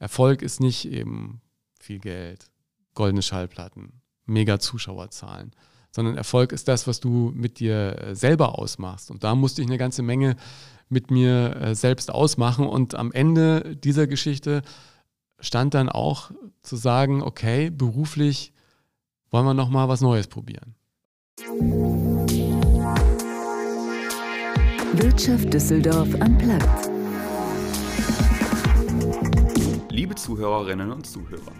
Erfolg ist nicht eben viel Geld, goldene Schallplatten, mega Zuschauerzahlen, sondern Erfolg ist das, was du mit dir äh, selber ausmachst. Und da musste ich eine ganze Menge mit mir äh, selbst ausmachen. Und am Ende dieser Geschichte stand dann auch zu sagen, okay, beruflich wollen wir noch mal was Neues probieren. Wirtschaft Düsseldorf am Platz. Liebe Zuhörerinnen und Zuhörer,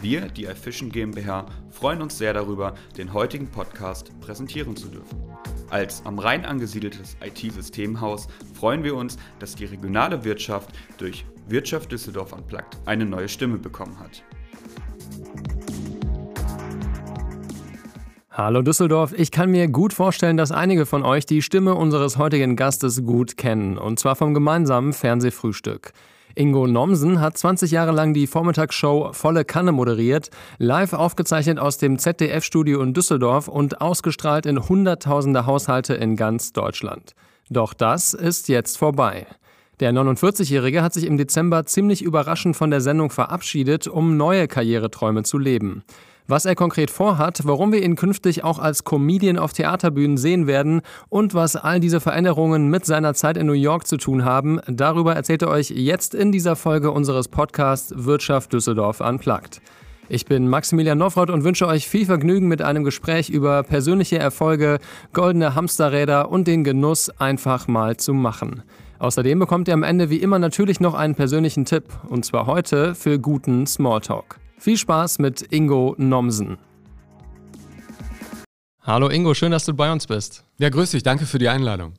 wir, die Efficient GmbH, freuen uns sehr darüber, den heutigen Podcast präsentieren zu dürfen. Als am Rhein angesiedeltes IT-Systemhaus freuen wir uns, dass die regionale Wirtschaft durch Wirtschaft Düsseldorf Unplugged eine neue Stimme bekommen hat. Hallo Düsseldorf, ich kann mir gut vorstellen, dass einige von euch die Stimme unseres heutigen Gastes gut kennen, und zwar vom gemeinsamen Fernsehfrühstück. Ingo Nomsen hat 20 Jahre lang die Vormittagsshow Volle Kanne moderiert, live aufgezeichnet aus dem ZDF-Studio in Düsseldorf und ausgestrahlt in Hunderttausende Haushalte in ganz Deutschland. Doch das ist jetzt vorbei. Der 49-Jährige hat sich im Dezember ziemlich überraschend von der Sendung verabschiedet, um neue Karriereträume zu leben. Was er konkret vorhat, warum wir ihn künftig auch als Comedian auf Theaterbühnen sehen werden und was all diese Veränderungen mit seiner Zeit in New York zu tun haben, darüber erzählt er euch jetzt in dieser Folge unseres Podcasts Wirtschaft Düsseldorf Unplugged. Ich bin Maximilian Nofroth und wünsche euch viel Vergnügen mit einem Gespräch über persönliche Erfolge, goldene Hamsterräder und den Genuss, einfach mal zu machen. Außerdem bekommt ihr am Ende wie immer natürlich noch einen persönlichen Tipp, und zwar heute für guten Smalltalk. Viel Spaß mit Ingo Nomsen. Hallo Ingo, schön, dass du bei uns bist. Ja, grüß dich, danke für die Einladung.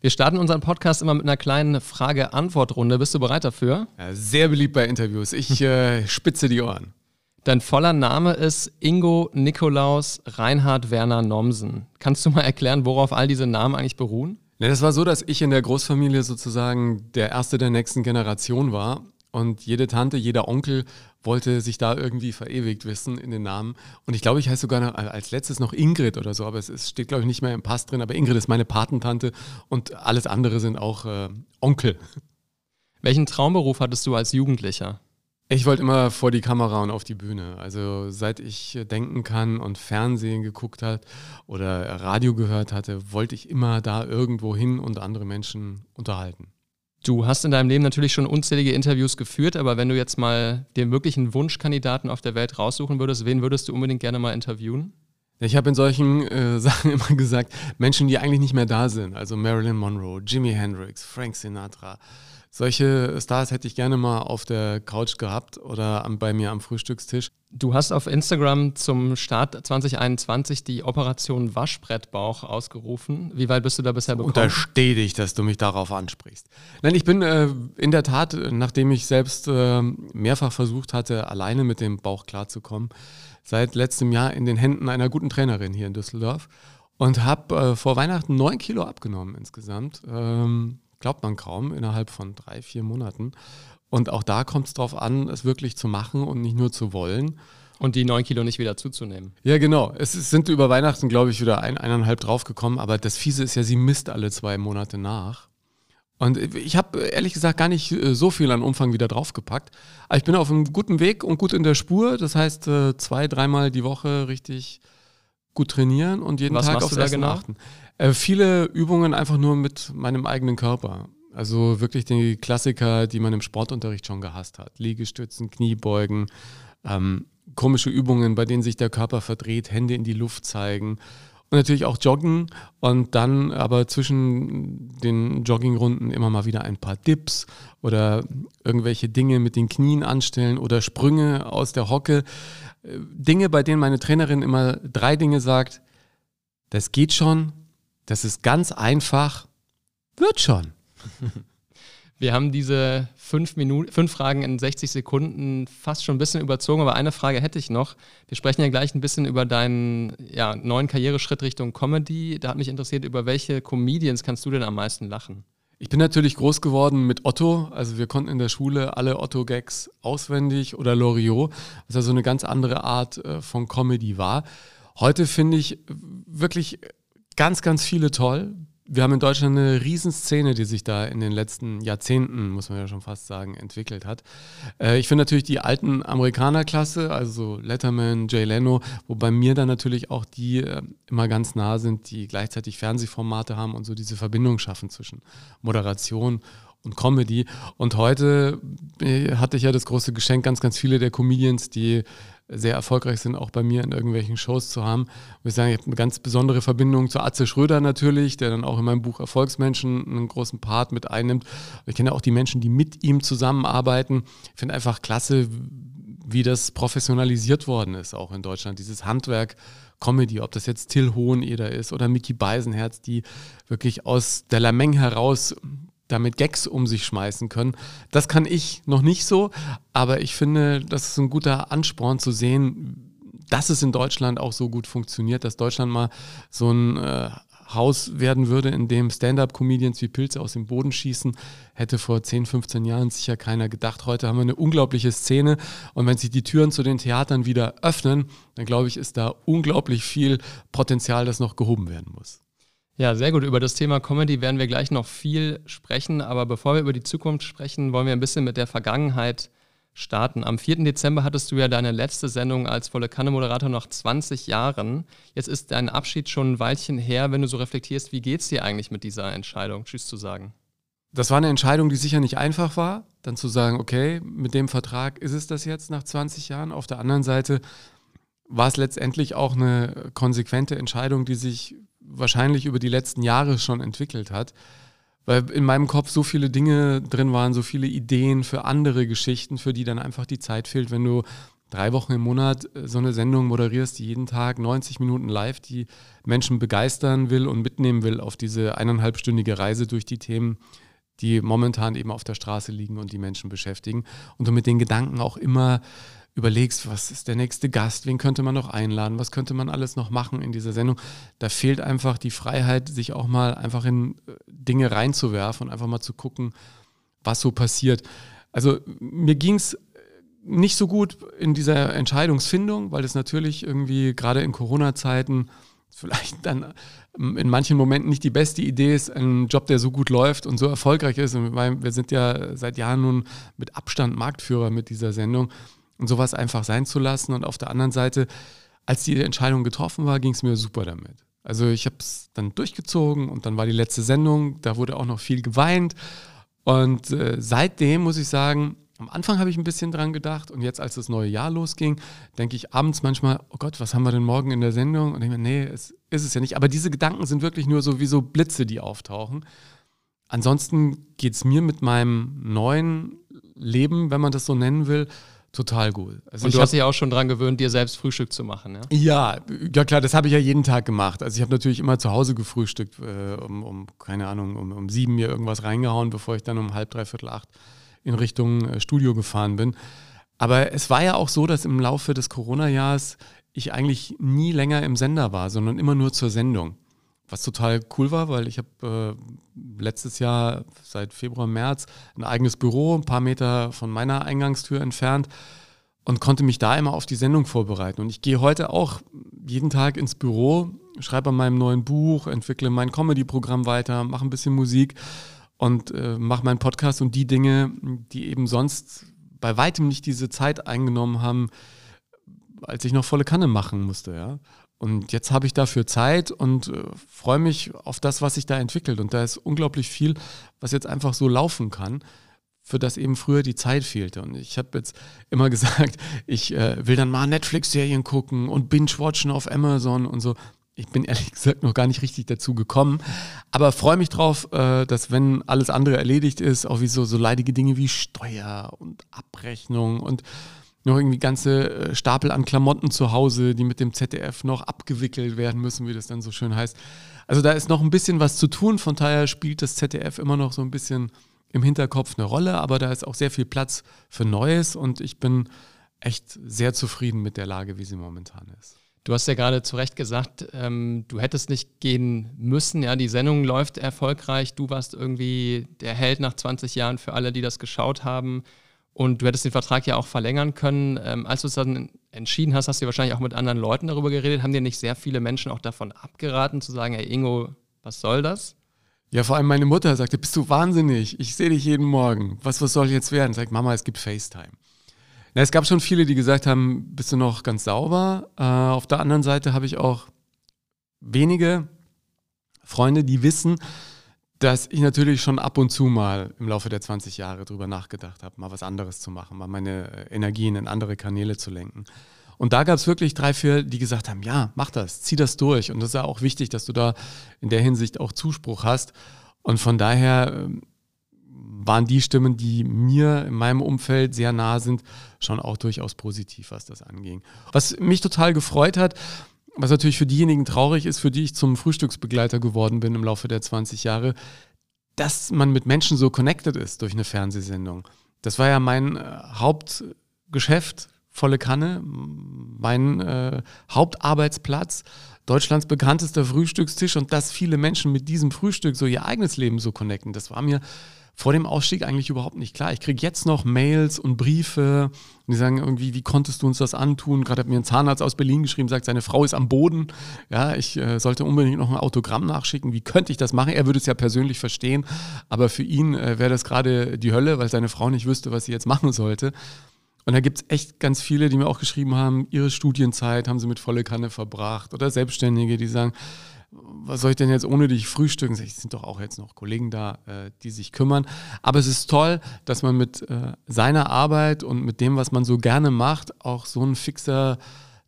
Wir starten unseren Podcast immer mit einer kleinen Frage-Antwort-Runde. Bist du bereit dafür? Ja, sehr beliebt bei Interviews. Ich äh, spitze die Ohren. Dein voller Name ist Ingo Nikolaus Reinhard Werner Nomsen. Kannst du mal erklären, worauf all diese Namen eigentlich beruhen? Ja, das war so, dass ich in der Großfamilie sozusagen der Erste der nächsten Generation war. Und jede Tante, jeder Onkel wollte sich da irgendwie verewigt wissen in den Namen. Und ich glaube, ich heiße sogar noch, als letztes noch Ingrid oder so, aber es ist, steht, glaube ich, nicht mehr im Pass drin. Aber Ingrid ist meine Patentante und alles andere sind auch äh, Onkel. Welchen Traumberuf hattest du als Jugendlicher? Ich wollte immer vor die Kamera und auf die Bühne. Also seit ich denken kann und Fernsehen geguckt hat oder Radio gehört hatte, wollte ich immer da irgendwo hin und andere Menschen unterhalten. Du hast in deinem Leben natürlich schon unzählige Interviews geführt, aber wenn du jetzt mal den wirklichen Wunschkandidaten auf der Welt raussuchen würdest, wen würdest du unbedingt gerne mal interviewen? Ich habe in solchen äh, Sachen immer gesagt, Menschen, die eigentlich nicht mehr da sind. Also Marilyn Monroe, Jimi Hendrix, Frank Sinatra, solche Stars hätte ich gerne mal auf der Couch gehabt oder bei mir am Frühstückstisch. Du hast auf Instagram zum Start 2021 die Operation Waschbrettbauch ausgerufen. Wie weit bist du da bisher bekommen? Unterstehe dich, dass du mich darauf ansprichst. Nein, ich bin äh, in der Tat, nachdem ich selbst äh, mehrfach versucht hatte, alleine mit dem Bauch klarzukommen, seit letztem Jahr in den Händen einer guten Trainerin hier in Düsseldorf und habe äh, vor Weihnachten neun Kilo abgenommen insgesamt. Ähm, Glaubt man kaum, innerhalb von drei, vier Monaten. Und auch da kommt es darauf an, es wirklich zu machen und nicht nur zu wollen. Und die neun Kilo nicht wieder zuzunehmen. Ja, genau. Es sind über Weihnachten, glaube ich, wieder ein, eineinhalb draufgekommen. Aber das Fiese ist ja, sie misst alle zwei Monate nach. Und ich habe ehrlich gesagt gar nicht äh, so viel an Umfang wieder draufgepackt. Aber ich bin auf einem guten Weg und gut in der Spur. Das heißt, äh, zwei, dreimal die Woche richtig gut trainieren und jeden Was Tag aufs Essen genau? achten. Äh, viele Übungen einfach nur mit meinem eigenen Körper. Also wirklich die Klassiker, die man im Sportunterricht schon gehasst hat. Liegestützen, Kniebeugen, ähm, komische Übungen, bei denen sich der Körper verdreht, Hände in die Luft zeigen. Und natürlich auch Joggen und dann aber zwischen den Joggingrunden immer mal wieder ein paar Dips oder irgendwelche Dinge mit den Knien anstellen oder Sprünge aus der Hocke. Äh, Dinge, bei denen meine Trainerin immer drei Dinge sagt. Das geht schon, das ist ganz einfach, wird schon. Wir haben diese fünf, Minuten, fünf Fragen in 60 Sekunden fast schon ein bisschen überzogen, aber eine Frage hätte ich noch. Wir sprechen ja gleich ein bisschen über deinen ja, neuen Karriereschritt Richtung Comedy. Da hat mich interessiert, über welche Comedians kannst du denn am meisten lachen? Ich bin natürlich groß geworden mit Otto. Also wir konnten in der Schule alle Otto-Gags auswendig oder Loriot, was ja so eine ganz andere Art äh, von Comedy war. Heute finde ich wirklich ganz, ganz viele toll. wir haben in Deutschland eine Riesenszene, die sich da in den letzten Jahrzehnten, muss man ja schon fast sagen, entwickelt hat. Äh, ich finde natürlich die alten Amerikaner klasse, also Letterman, Jay Leno, wobei mir dann natürlich auch die äh, immer ganz nah sind, die gleichzeitig Fernsehformate haben und so diese Verbindung schaffen zwischen Moderation und Comedy. Und heute äh, hatte ich ja das große Geschenk, ganz, ganz viele der Comedians, die sehr erfolgreich sind, auch bei mir in irgendwelchen Shows zu haben. Und ich sage, ich habe eine ganz besondere Verbindung zu Atze Schröder natürlich, der dann auch in meinem Buch Erfolgsmenschen einen großen Part mit einnimmt. Ich kenne auch die Menschen, die mit ihm zusammenarbeiten. Ich finde einfach klasse, wie das professionalisiert worden ist, auch in Deutschland. Dieses Handwerk Comedy, ob das jetzt Till Hoheneder ist oder Mickey Beisenherz, die wirklich aus der Lameng heraus damit Gags um sich schmeißen können. Das kann ich noch nicht so, aber ich finde, das ist ein guter Ansporn zu sehen, dass es in Deutschland auch so gut funktioniert, dass Deutschland mal so ein äh, Haus werden würde, in dem Stand-up-Comedians wie Pilze aus dem Boden schießen, hätte vor 10, 15 Jahren sicher keiner gedacht. Heute haben wir eine unglaubliche Szene und wenn sich die Türen zu den Theatern wieder öffnen, dann glaube ich, ist da unglaublich viel Potenzial, das noch gehoben werden muss. Ja, sehr gut. Über das Thema Comedy werden wir gleich noch viel sprechen. Aber bevor wir über die Zukunft sprechen, wollen wir ein bisschen mit der Vergangenheit starten. Am 4. Dezember hattest du ja deine letzte Sendung als volle Kanne-Moderator nach 20 Jahren. Jetzt ist dein Abschied schon ein Weilchen her. Wenn du so reflektierst, wie geht es dir eigentlich mit dieser Entscheidung, Tschüss zu sagen? Das war eine Entscheidung, die sicher nicht einfach war, dann zu sagen, okay, mit dem Vertrag ist es das jetzt nach 20 Jahren. Auf der anderen Seite war es letztendlich auch eine konsequente Entscheidung, die sich wahrscheinlich über die letzten Jahre schon entwickelt hat. Weil in meinem Kopf so viele Dinge drin waren, so viele Ideen für andere Geschichten, für die dann einfach die Zeit fehlt, wenn du drei Wochen im Monat äh, so eine Sendung moderierst, die jeden Tag 90 Minuten live die Menschen begeistern will und mitnehmen will auf diese eineinhalbstündige Reise durch die Themen, die momentan eben auf der Straße liegen und die Menschen beschäftigen. Und du mit den Gedanken auch immer überlegst, was ist der nächste Gast, wen könnte man noch einladen, was könnte man alles noch machen in dieser Sendung. Da fehlt einfach die Freiheit, sich auch mal einfach in äh, Dinge reinzuwerfen und einfach mal zu gucken, was so passiert. Also mir ging es nicht so gut in dieser Entscheidungsfindung, weil es natürlich irgendwie gerade in Corona-Zeiten vielleicht dann ähm, in manchen Momenten nicht die beste Idee ist, einen Job, der so gut läuft und so erfolgreich ist. Und wir sind ja seit Jahren nun mit Abstand Marktführer mit dieser Sendung und sowas einfach sein zu lassen. Und auf der anderen Seite, als die Entscheidung getroffen war, ging es mir super damit. Also ich habe es dann durchgezogen und dann war die letzte Sendung, da wurde auch noch viel geweint. Und äh, seitdem muss ich sagen, am Anfang habe ich ein bisschen dran gedacht und jetzt, als das neue Jahr losging, denke ich abends manchmal, oh Gott, was haben wir denn morgen in der Sendung? Und ich mir, nee, es ist es ja nicht. Aber diese Gedanken sind wirklich nur so wie so Blitze, die auftauchen. Ansonsten geht es mir mit meinem neuen Leben, wenn man das so nennen will, total gut. Also und du hast dich auch schon dran gewöhnt, dir selbst Frühstück zu machen, ja? Ja, ja klar, das habe ich ja jeden Tag gemacht. Also ich habe natürlich immer zu Hause gefrühstückt, äh, um, um, keine Ahnung, um, um sieben mir irgendwas reingehauen, bevor ich dann um halb, dreiviertel acht in Richtung äh, Studio gefahren bin. Aber es war ja auch so, dass im Laufe des Corona-Jahres ich eigentlich nie länger im Sender war, sondern immer nur zur Sendung. Was total cool war, weil ich habe äh, letztes Jahr seit Februar, März ein eigenes Büro, ein paar Meter von meiner Eingangstür entfernt und konnte mich da immer auf die Sendung vorbereiten. Und ich gehe heute auch jeden Tag ins Büro, schreibe an meinem neuen Buch, entwickle mein Comedy-Programm weiter, mache ein bisschen Musik und äh, mache meinen Podcast und die Dinge, die eben sonst bei weitem nicht diese Zeit eingenommen haben, als ich noch volle Kanne machen musste, ja. Und jetzt habe ich dafür Zeit und äh, freue mich auf das, was sich da entwickelt. Und da ist unglaublich viel, was jetzt einfach so laufen kann, für das eben früher die Zeit fehlte. Und ich habe jetzt immer gesagt, ich äh, will dann mal Netflix-Serien gucken und binge-watchen auf Amazon und so. Ich bin ehrlich gesagt noch gar nicht richtig dazu gekommen, aber freue mich drauf, äh, dass wenn alles andere erledigt ist, auch wie so, so leidige Dinge wie Steuer und Abrechnung und noch irgendwie ganze äh, Stapel an Klamotten zu Hause, die mit dem ZDF noch abgewickelt werden müssen, wie das dann so schön heißt. Also da ist noch ein bisschen was zu tun, von daher spielt das ZDF immer noch so ein bisschen im Hinterkopf eine Rolle, aber da ist auch sehr viel Platz für Neues und ich bin echt sehr zufrieden mit der Lage, wie sie momentan ist. Du hast ja gerade zu Recht gesagt, ähm, du hättest nicht gehen müssen. Ja, die Sendung läuft erfolgreich. Du warst irgendwie der Held nach 20 Jahren für alle, die das geschaut haben. Und du hättest den Vertrag ja auch verlängern können. Ähm, als du es dann entschieden hast, hast du wahrscheinlich auch mit anderen Leuten darüber geredet. Haben dir nicht sehr viele Menschen auch davon abgeraten, zu sagen, hey Ingo, was soll das? Ja, vor allem meine Mutter sagte, bist du wahnsinnig? Ich sehe dich jeden Morgen. Was, was soll jetzt werden? Sagt Mama, es gibt FaceTime. Na, es gab schon viele, die gesagt haben, bist du noch ganz sauber? Äh, auf der anderen Seite habe ich auch wenige Freunde, die wissen, dass ich natürlich schon ab und zu mal im Laufe der 20 Jahre drüber nachgedacht habe, mal was anderes zu machen, mal meine Energien in andere Kanäle zu lenken. Und da gab es wirklich drei, vier, die gesagt haben, ja, mach das, zieh das durch. Und das ist ja auch wichtig, dass du da in der Hinsicht auch Zuspruch hast. Und von daher ähm, waren die Stimmen, die mir in meinem Umfeld sehr nah sind, schon auch durchaus positiv, was das anging. Was mich total gefreut hat, was natürlich für diejenigen traurig ist, für die ich zum Frühstücksbegleiter geworden bin im Laufe der 20 Jahre, dass man mit Menschen so connected ist durch eine Fernsehsendung. Das war ja mein äh, Hauptgeschäft, volle Kanne, mein äh, Hauptarbeitsplatz, Deutschlands bekanntester Frühstückstisch und dass viele Menschen mit diesem Frühstück so ihr eigenes Leben so connecten, das war mir vor dem Ausstieg eigentlich überhaupt nicht klar. Ich kriege jetzt noch Mails und Briefe, die sagen irgendwie, wie konntest du uns das antun? Gerade hat mir ein Zahnarzt aus Berlin geschrieben, sagt, seine Frau ist am Boden. Ja, ich äh, sollte unbedingt noch ein Autogramm nachschicken. Wie könnte ich das machen? Er würde es ja persönlich verstehen, aber für ihn äh, wäre das gerade die Hölle, weil seine Frau nicht wüsste, was sie jetzt machen sollte. Und da gibt es echt ganz viele, die mir auch geschrieben haben, ihre Studienzeit haben sie mit volle Kanne verbracht oder Selbstständige, die sagen, was soll ich denn jetzt ohne dich frühstücken? Es sind doch auch jetzt noch Kollegen da, äh, die sich kümmern. Aber es ist toll, dass man mit äh, seiner Arbeit und mit dem, was man so gerne macht, auch so ein fixer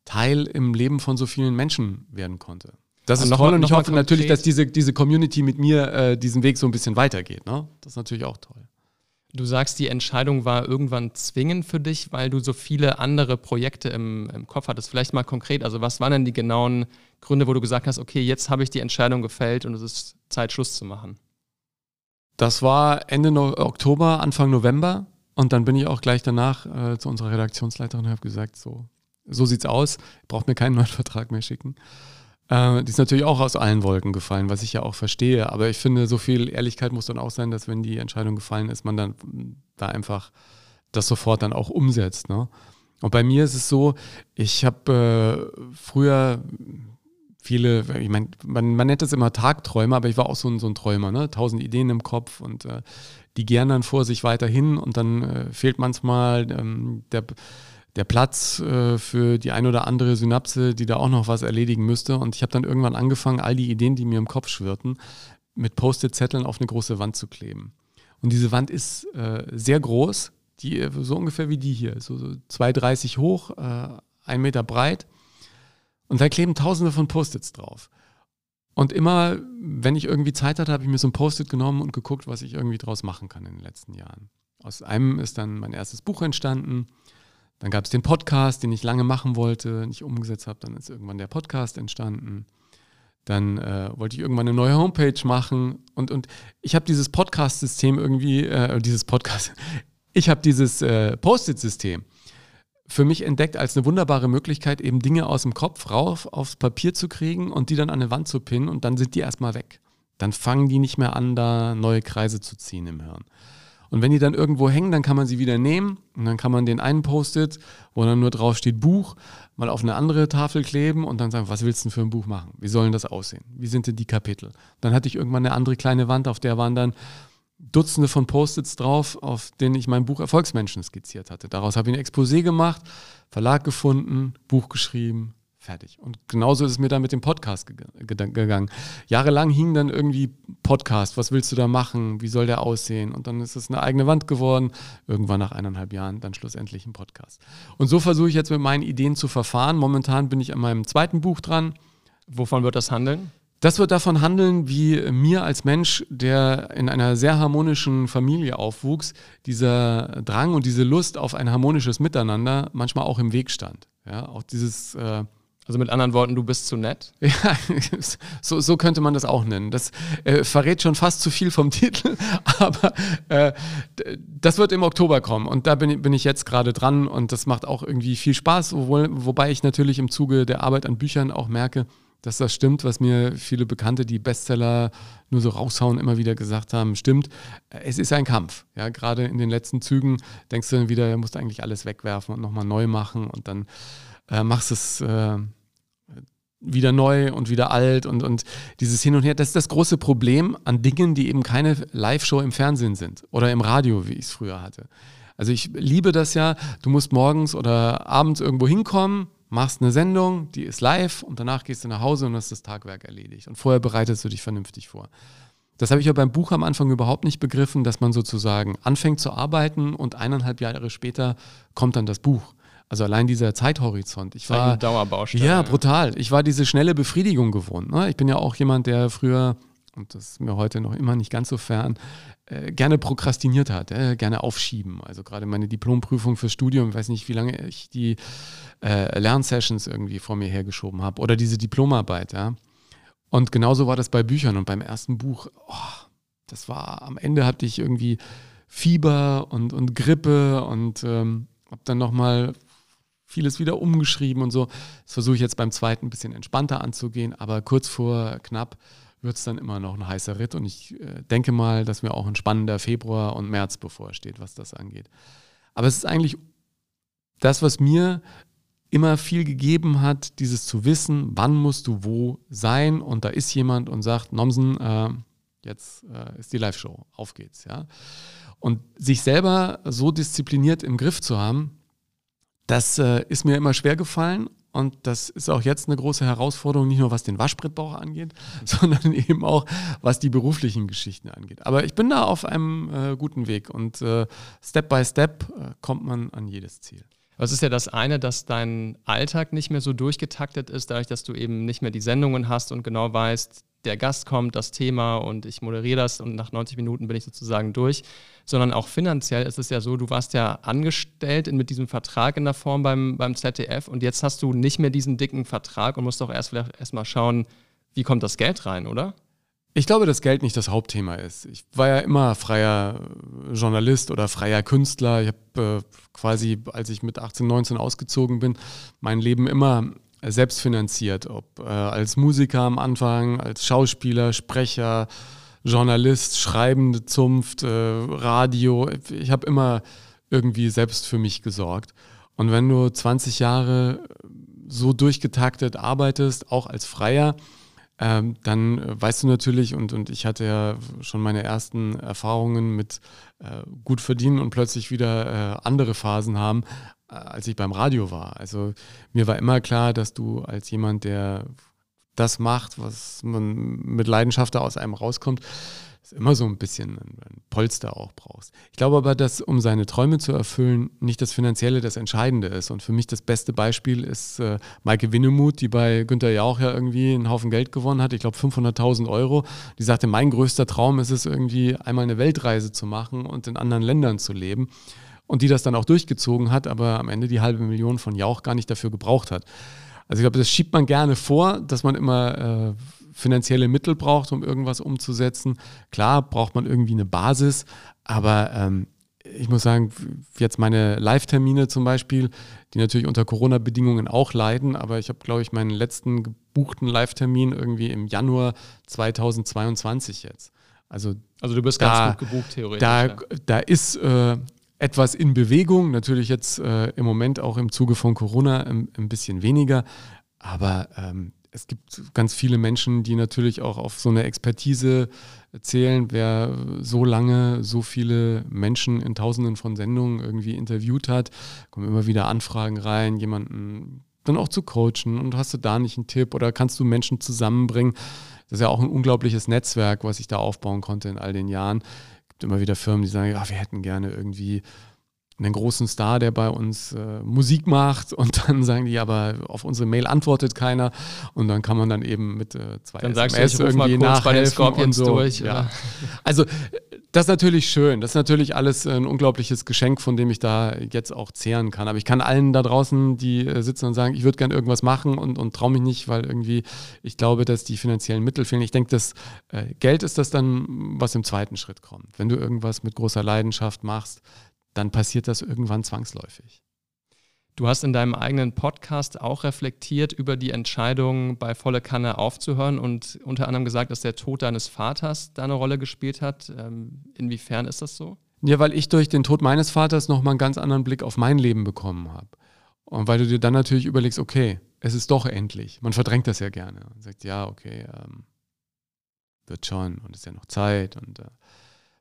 Teil im Leben von so vielen Menschen werden konnte. Das ist toll und ich hoffe natürlich, dass diese, diese Community mit mir äh, diesen Weg so ein bisschen weitergeht. Ne? Das ist natürlich auch toll. Du sagst, die Entscheidung war irgendwann zwingend für dich, weil du so viele andere Projekte im, im Kopf hattest. Vielleicht mal konkret, also was waren denn die genauen Gründe, wo du gesagt hast, okay, jetzt habe ich die Entscheidung gefällt und es ist Zeit, Schluss zu machen? Das war Ende no Oktober, Anfang November und dann bin ich auch gleich danach äh, zu unserer Redaktionsleiterin und habe gesagt, so, so sieht's aus, braucht mir keinen neuen Vertrag mehr schicken. Äh, die ist natürlich auch aus allen Wolken gefallen, was ich ja auch verstehe. Aber ich finde, so viel Ehrlichkeit muss dann auch sein, dass wenn die Entscheidung gefallen ist, man dann da einfach das sofort dann auch umsetzt. Ne? Und bei mir ist es so, ich habe äh, früher viele, ich meine, man, man nennt es immer Tagträumer, aber ich war auch so ein, so ein Träumer, ne? Tausend Ideen im Kopf und äh, die gern dann vor sich weiterhin und dann äh, fehlt manchmal ähm, der der Platz äh, für die ein oder andere Synapse, die da auch noch was erledigen müsste. Und ich habe dann irgendwann angefangen, all die Ideen, die mir im Kopf schwirrten, mit Post-it-Zetteln auf eine große Wand zu kleben. Und diese Wand ist äh, sehr groß, die, äh, so ungefähr wie die hier, so, so 2,30 hoch, äh, 1 Meter breit. Und da kleben tausende von Post-its drauf. Und immer, wenn ich irgendwie Zeit hatte, habe ich mir so ein Post-it genommen und geguckt, was ich irgendwie draus machen kann in den letzten Jahren. Aus einem ist dann mein erstes Buch entstanden. Dann gab es den Podcast, den ich lange machen wollte, nicht umgesetzt habe. Dann ist irgendwann der Podcast entstanden. Dann äh, wollte ich irgendwann eine neue Homepage machen. Und, und ich habe dieses Podcast-System irgendwie, äh, dieses Podcast, ich habe dieses äh, Post-it-System für mich entdeckt als eine wunderbare Möglichkeit, eben Dinge aus dem Kopf rauf aufs Papier zu kriegen und die dann an eine Wand zu pinnen und dann sind die erstmal weg. Dann fangen die nicht mehr an, da neue Kreise zu ziehen im Hirn. Und wenn die dann irgendwo hängen, dann kann man sie wieder nehmen und dann kann man den einen Post-it, wo dann nur drauf steht Buch, mal auf eine andere Tafel kleben und dann sagen, was willst du denn für ein Buch machen? Wie sollen das aussehen? Wie sind denn die Kapitel? Dann hatte ich irgendwann eine andere kleine Wand, auf der waren dann Dutzende von Post-its drauf, auf denen ich mein Buch Erfolgsmenschen skizziert hatte. Daraus habe ich ein Exposé gemacht, Verlag gefunden, Buch geschrieben, Fertig. Und genauso ist es mir dann mit dem Podcast gegangen. Jahrelang hing dann irgendwie Podcast, was willst du da machen, wie soll der aussehen? Und dann ist es eine eigene Wand geworden, irgendwann nach eineinhalb Jahren dann schlussendlich ein Podcast. Und so versuche ich jetzt mit meinen Ideen zu verfahren. Momentan bin ich an meinem zweiten Buch dran. Wovon wird das handeln? Das wird davon handeln, wie mir als Mensch, der in einer sehr harmonischen Familie aufwuchs, dieser Drang und diese Lust auf ein harmonisches Miteinander manchmal auch im Weg stand. Ja, auch dieses äh, also mit anderen Worten, du bist zu nett? Ja, so, so könnte man das auch nennen. Das äh, verrät schon fast zu viel vom Titel, aber äh, das wird im Oktober kommen und da bin, bin ich jetzt gerade dran und das macht auch irgendwie viel Spaß, obwohl, wobei ich natürlich im Zuge der Arbeit an Büchern auch merke, dass das stimmt, was mir viele Bekannte, die Bestseller nur so raushauen, immer wieder gesagt haben, stimmt. Es ist ein Kampf. Ja, gerade in den letzten Zügen denkst du dann wieder, du musst eigentlich alles wegwerfen und nochmal neu machen und dann äh, machst es äh, wieder neu und wieder alt und, und dieses Hin und Her, das ist das große Problem an Dingen, die eben keine Live-Show im Fernsehen sind oder im Radio, wie ich es früher hatte. Also ich liebe das ja, du musst morgens oder abends irgendwo hinkommen, machst eine Sendung, die ist live und danach gehst du nach Hause und hast das Tagwerk erledigt. Und vorher bereitest du dich vernünftig vor. Das habe ich ja beim Buch am Anfang überhaupt nicht begriffen, dass man sozusagen anfängt zu arbeiten und eineinhalb Jahre später kommt dann das Buch. Also allein dieser Zeithorizont. Ich war Dauerbaustelle. Ja, brutal. Ich war diese schnelle Befriedigung gewohnt. Ne? Ich bin ja auch jemand, der früher und das ist mir heute noch immer nicht ganz so fern, äh, gerne prokrastiniert hat, äh, gerne aufschieben. Also gerade meine Diplomprüfung fürs Studium, ich weiß nicht, wie lange ich die äh, Lernsessions irgendwie vor mir hergeschoben habe oder diese Diplomarbeit, ja. Und genauso war das bei Büchern und beim ersten Buch, oh, das war, am Ende hatte ich irgendwie Fieber und, und Grippe und ähm, habe dann nochmal vieles wieder umgeschrieben und so. Das versuche ich jetzt beim zweiten ein bisschen entspannter anzugehen, aber kurz vor knapp wird es dann immer noch ein heißer Ritt und ich äh, denke mal, dass mir auch ein spannender Februar und März bevorsteht, was das angeht. Aber es ist eigentlich das, was mir immer viel gegeben hat, dieses zu wissen, wann musst du wo sein und da ist jemand und sagt, Nomsen, äh, jetzt äh, ist die Live-Show, auf geht's, ja. Und sich selber so diszipliniert im Griff zu haben, das äh, ist mir immer schwer gefallen und das ist auch jetzt eine große Herausforderung, nicht nur was den Waschbrettbauch angeht, sondern eben auch was die beruflichen Geschichten angeht. Aber ich bin da auf einem äh, guten Weg und äh, Step by Step äh, kommt man an jedes Ziel. Was ist ja das eine, dass dein Alltag nicht mehr so durchgetaktet ist, dadurch, dass du eben nicht mehr die Sendungen hast und genau weißt, der Gast kommt, das Thema und ich moderiere das und nach 90 Minuten bin ich sozusagen durch, sondern auch finanziell ist es ja so, du warst ja angestellt mit diesem Vertrag in der Form beim, beim ZDF und jetzt hast du nicht mehr diesen dicken Vertrag und musst auch erst vielleicht erstmal schauen, wie kommt das Geld rein, oder? Ich glaube, dass Geld nicht das Hauptthema ist. Ich war ja immer freier Journalist oder freier Künstler. Ich habe äh, quasi, als ich mit 18, 19 ausgezogen bin, mein Leben immer selbst finanziert. Ob äh, als Musiker am Anfang, als Schauspieler, Sprecher, Journalist, schreibende Zunft, äh, Radio. Ich habe immer irgendwie selbst für mich gesorgt. Und wenn du 20 Jahre so durchgetaktet arbeitest, auch als Freier, ähm, dann weißt du natürlich, und, und ich hatte ja schon meine ersten Erfahrungen mit äh, gut verdienen und plötzlich wieder äh, andere Phasen haben, als ich beim Radio war. Also mir war immer klar, dass du als jemand, der das macht, was man mit Leidenschaft da aus einem rauskommt, immer so ein bisschen ein Polster auch brauchst. Ich glaube aber, dass um seine Träume zu erfüllen, nicht das Finanzielle das Entscheidende ist. Und für mich das beste Beispiel ist äh, Maike Winnemuth, die bei Günter Jauch ja irgendwie einen Haufen Geld gewonnen hat. Ich glaube 500.000 Euro. Die sagte, mein größter Traum ist es irgendwie einmal eine Weltreise zu machen und in anderen Ländern zu leben. Und die das dann auch durchgezogen hat, aber am Ende die halbe Million von Jauch gar nicht dafür gebraucht hat. Also ich glaube, das schiebt man gerne vor, dass man immer äh, finanzielle Mittel braucht, um irgendwas umzusetzen. Klar braucht man irgendwie eine Basis, aber ähm, ich muss sagen, jetzt meine Live-Termine zum Beispiel, die natürlich unter Corona-Bedingungen auch leiden, aber ich habe, glaube ich, meinen letzten gebuchten Live-Termin irgendwie im Januar 2022 jetzt. Also, also du bist da, ganz gut gebucht, theoretisch. Da, ja. da ist äh, etwas in Bewegung, natürlich jetzt äh, im Moment auch im Zuge von Corona ein, ein bisschen weniger, aber ähm, es gibt ganz viele Menschen, die natürlich auch auf so eine Expertise zählen. Wer so lange so viele Menschen in Tausenden von Sendungen irgendwie interviewt hat, kommen immer wieder Anfragen rein, jemanden dann auch zu coachen und hast du da nicht einen Tipp oder kannst du Menschen zusammenbringen? Das ist ja auch ein unglaubliches Netzwerk, was ich da aufbauen konnte in all den Jahren. Immer wieder Firmen, die sagen, ja, wir hätten gerne irgendwie einen großen Star, der bei uns äh, Musik macht und dann sagen die, aber auf unsere Mail antwortet keiner und dann kann man dann eben mit äh, zwei dann SMS sagst du, irgendwie nachhelfen und so. Durch, ja. Also das ist natürlich schön, das ist natürlich alles ein unglaubliches Geschenk, von dem ich da jetzt auch zehren kann. Aber ich kann allen da draußen, die äh, sitzen und sagen, ich würde gerne irgendwas machen und, und traue mich nicht, weil irgendwie ich glaube, dass die finanziellen Mittel fehlen. Ich denke, das äh, Geld ist das dann, was im zweiten Schritt kommt. Wenn du irgendwas mit großer Leidenschaft machst, dann passiert das irgendwann zwangsläufig. Du hast in deinem eigenen Podcast auch reflektiert über die Entscheidung, bei Volle Kanne aufzuhören und unter anderem gesagt, dass der Tod deines Vaters da eine Rolle gespielt hat. Ähm, inwiefern ist das so? Ja, weil ich durch den Tod meines Vaters nochmal einen ganz anderen Blick auf mein Leben bekommen habe. Und weil du dir dann natürlich überlegst, okay, es ist doch endlich. Man verdrängt das ja gerne und sagt, ja, okay, ähm, wird schon und es ist ja noch Zeit. Und äh,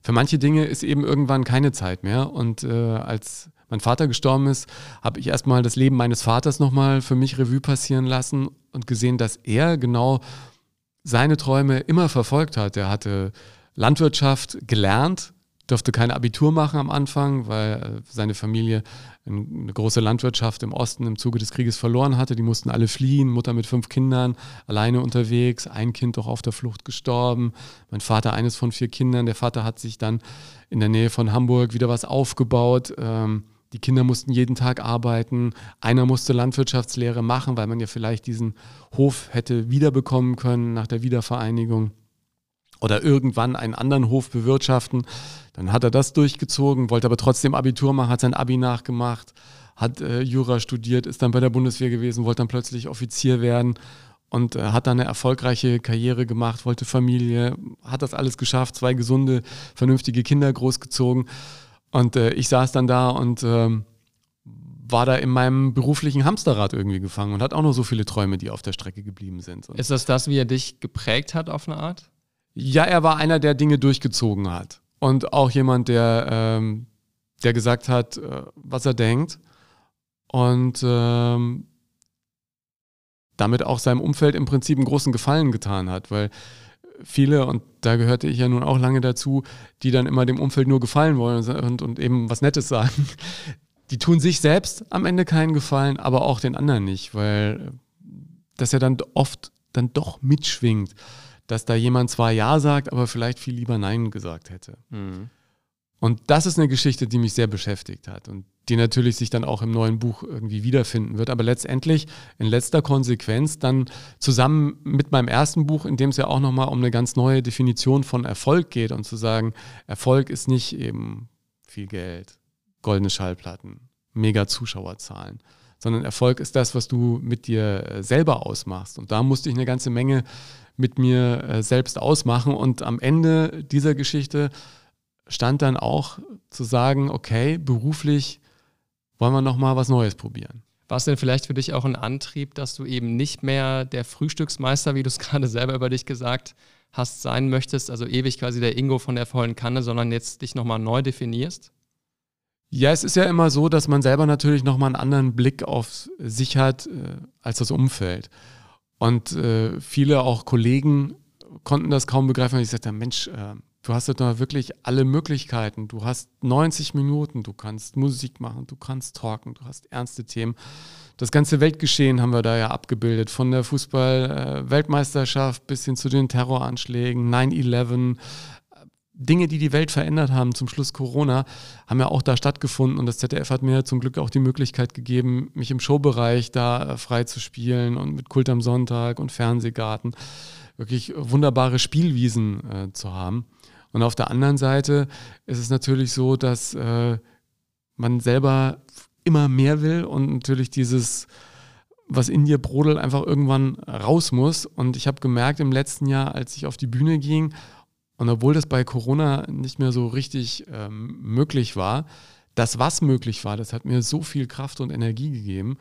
für manche Dinge ist eben irgendwann keine Zeit mehr. Und äh, als mein Vater gestorben ist, habe ich erstmal das Leben meines Vaters nochmal für mich Revue passieren lassen und gesehen, dass er genau seine Träume immer verfolgt hat. Er hatte Landwirtschaft gelernt, durfte kein Abitur machen am Anfang, weil äh, seine Familie eine große Landwirtschaft im Osten im Zuge des Krieges verloren hatte. Die mussten alle fliehen, Mutter mit fünf Kindern, alleine unterwegs, ein Kind doch auf der Flucht gestorben, mein Vater eines von vier Kindern. Der Vater hat sich dann in der Nähe von Hamburg wieder was aufgebaut. Ähm, die Kinder mussten jeden Tag arbeiten. Einer musste Landwirtschaftslehre machen, weil man ja vielleicht diesen Hof hätte wiederbekommen können nach der Wiedervereinigung oder irgendwann einen anderen Hof bewirtschaften. Dann hat er das durchgezogen, wollte aber trotzdem Abitur machen, hat sein Abi nachgemacht, hat äh, Jura studiert, ist dann bei der Bundeswehr gewesen, wollte dann plötzlich Offizier werden und äh, hat dann eine erfolgreiche Karriere gemacht, wollte Familie, hat das alles geschafft, zwei gesunde, vernünftige Kinder großgezogen. Und äh, ich saß dann da und ähm, war da in meinem beruflichen Hamsterrad irgendwie gefangen und hat auch noch so viele Träume, die auf der Strecke geblieben sind. Ist das das, wie er dich geprägt hat auf eine Art? Ja, er war einer, der Dinge durchgezogen hat. Und auch jemand, der, ähm, der gesagt hat, äh, was er denkt. Und ähm, damit auch seinem Umfeld im Prinzip einen großen Gefallen getan hat, weil viele, und da gehörte ich ja nun auch lange dazu, die dann immer dem Umfeld nur gefallen wollen und, und eben was Nettes sagen, die tun sich selbst am Ende keinen Gefallen, aber auch den anderen nicht, weil das ja dann oft dann doch mitschwingt dass da jemand zwar Ja sagt, aber vielleicht viel lieber Nein gesagt hätte. Mhm. Und das ist eine Geschichte, die mich sehr beschäftigt hat und die natürlich sich dann auch im neuen Buch irgendwie wiederfinden wird. Aber letztendlich in letzter Konsequenz dann zusammen mit meinem ersten Buch, in dem es ja auch nochmal um eine ganz neue Definition von Erfolg geht und zu sagen, Erfolg ist nicht eben viel Geld, goldene Schallplatten, mega Zuschauerzahlen, sondern Erfolg ist das, was du mit dir selber ausmachst. Und da musste ich eine ganze Menge mit mir äh, selbst ausmachen. Und am Ende dieser Geschichte stand dann auch zu sagen, okay, beruflich wollen wir nochmal was Neues probieren. War es denn vielleicht für dich auch ein Antrieb, dass du eben nicht mehr der Frühstücksmeister, wie du es gerade selber über dich gesagt hast, sein möchtest, also ewig quasi der Ingo von der vollen Kanne, sondern jetzt dich nochmal neu definierst? Ja, es ist ja immer so, dass man selber natürlich nochmal einen anderen Blick auf sich hat äh, als das Umfeld. Und äh, viele auch Kollegen konnten das kaum begreifen, weil ich sagte, Mensch, äh, du hast da wirklich alle Möglichkeiten. Du hast 90 Minuten, du kannst Musik machen, du kannst talken, du hast ernste Themen. Das ganze Weltgeschehen haben wir da ja abgebildet, von der Fußball-Weltmeisterschaft bis hin zu den Terroranschlägen, 9-11, Dinge, die die Welt verändert haben, zum Schluss Corona, haben ja auch da stattgefunden. Und das ZDF hat mir zum Glück auch die Möglichkeit gegeben, mich im Showbereich da äh, frei zu spielen und mit Kult am Sonntag und Fernsehgarten wirklich wunderbare Spielwiesen äh, zu haben. Und auf der anderen Seite ist es natürlich so, dass äh, man selber immer mehr will und natürlich dieses, was in dir brodelt, einfach irgendwann raus muss. Und ich habe gemerkt im letzten Jahr, als ich auf die Bühne ging und obwohl das bei Corona nicht mehr so richtig ähm, möglich war, das, was möglich war, das hat mir so viel Kraft und Energie gegeben.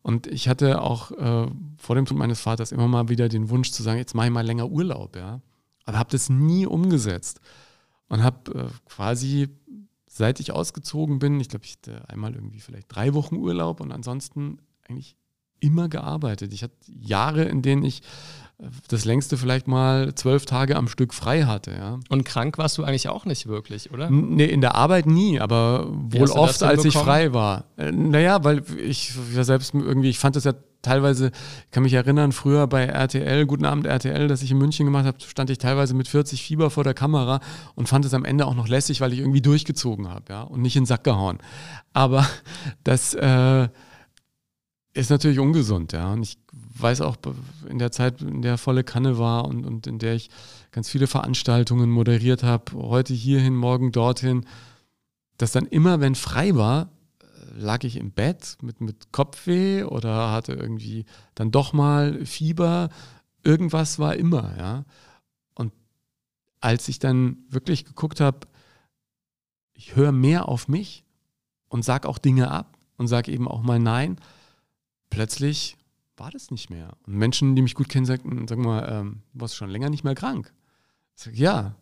Und ich hatte auch äh, vor dem Tod meines Vaters immer mal wieder den Wunsch zu sagen, jetzt mache ich mal länger Urlaub, ja. Aber habe das nie umgesetzt. Und habe äh, quasi, seit ich ausgezogen bin, ich glaube, ich hatte einmal irgendwie vielleicht drei Wochen Urlaub und ansonsten eigentlich immer gearbeitet. Ich hatte Jahre, in denen ich das längste vielleicht mal zwölf Tage am Stück frei hatte. Ja. Und krank warst du eigentlich auch nicht wirklich, oder? Nee, in der Arbeit nie, aber wohl oft, als ich frei war. Äh, naja, weil ich ja selbst irgendwie, ich fand das ja teilweise, ich kann mich erinnern, früher bei RTL, Guten Abend RTL, das ich in München gemacht habe, stand ich teilweise mit 40 Fieber vor der Kamera und fand es am Ende auch noch lässig, weil ich irgendwie durchgezogen habe, ja, und nicht in den Sack gehauen. Aber das äh, ist natürlich ungesund, ja. Und ich weiß auch in der Zeit, in der volle Kanne war und, und in der ich ganz viele Veranstaltungen moderiert habe, heute hierhin, morgen dorthin, dass dann immer, wenn frei war, lag ich im Bett mit, mit Kopfweh oder hatte irgendwie dann doch mal Fieber. Irgendwas war immer, ja. Und als ich dann wirklich geguckt habe, ich höre mehr auf mich und sage auch Dinge ab und sage eben auch mal Nein, plötzlich war das nicht mehr. Und Menschen, die mich gut kennen, sagten, sag mal, ähm, du warst schon länger nicht mehr krank. Ich sag, ja.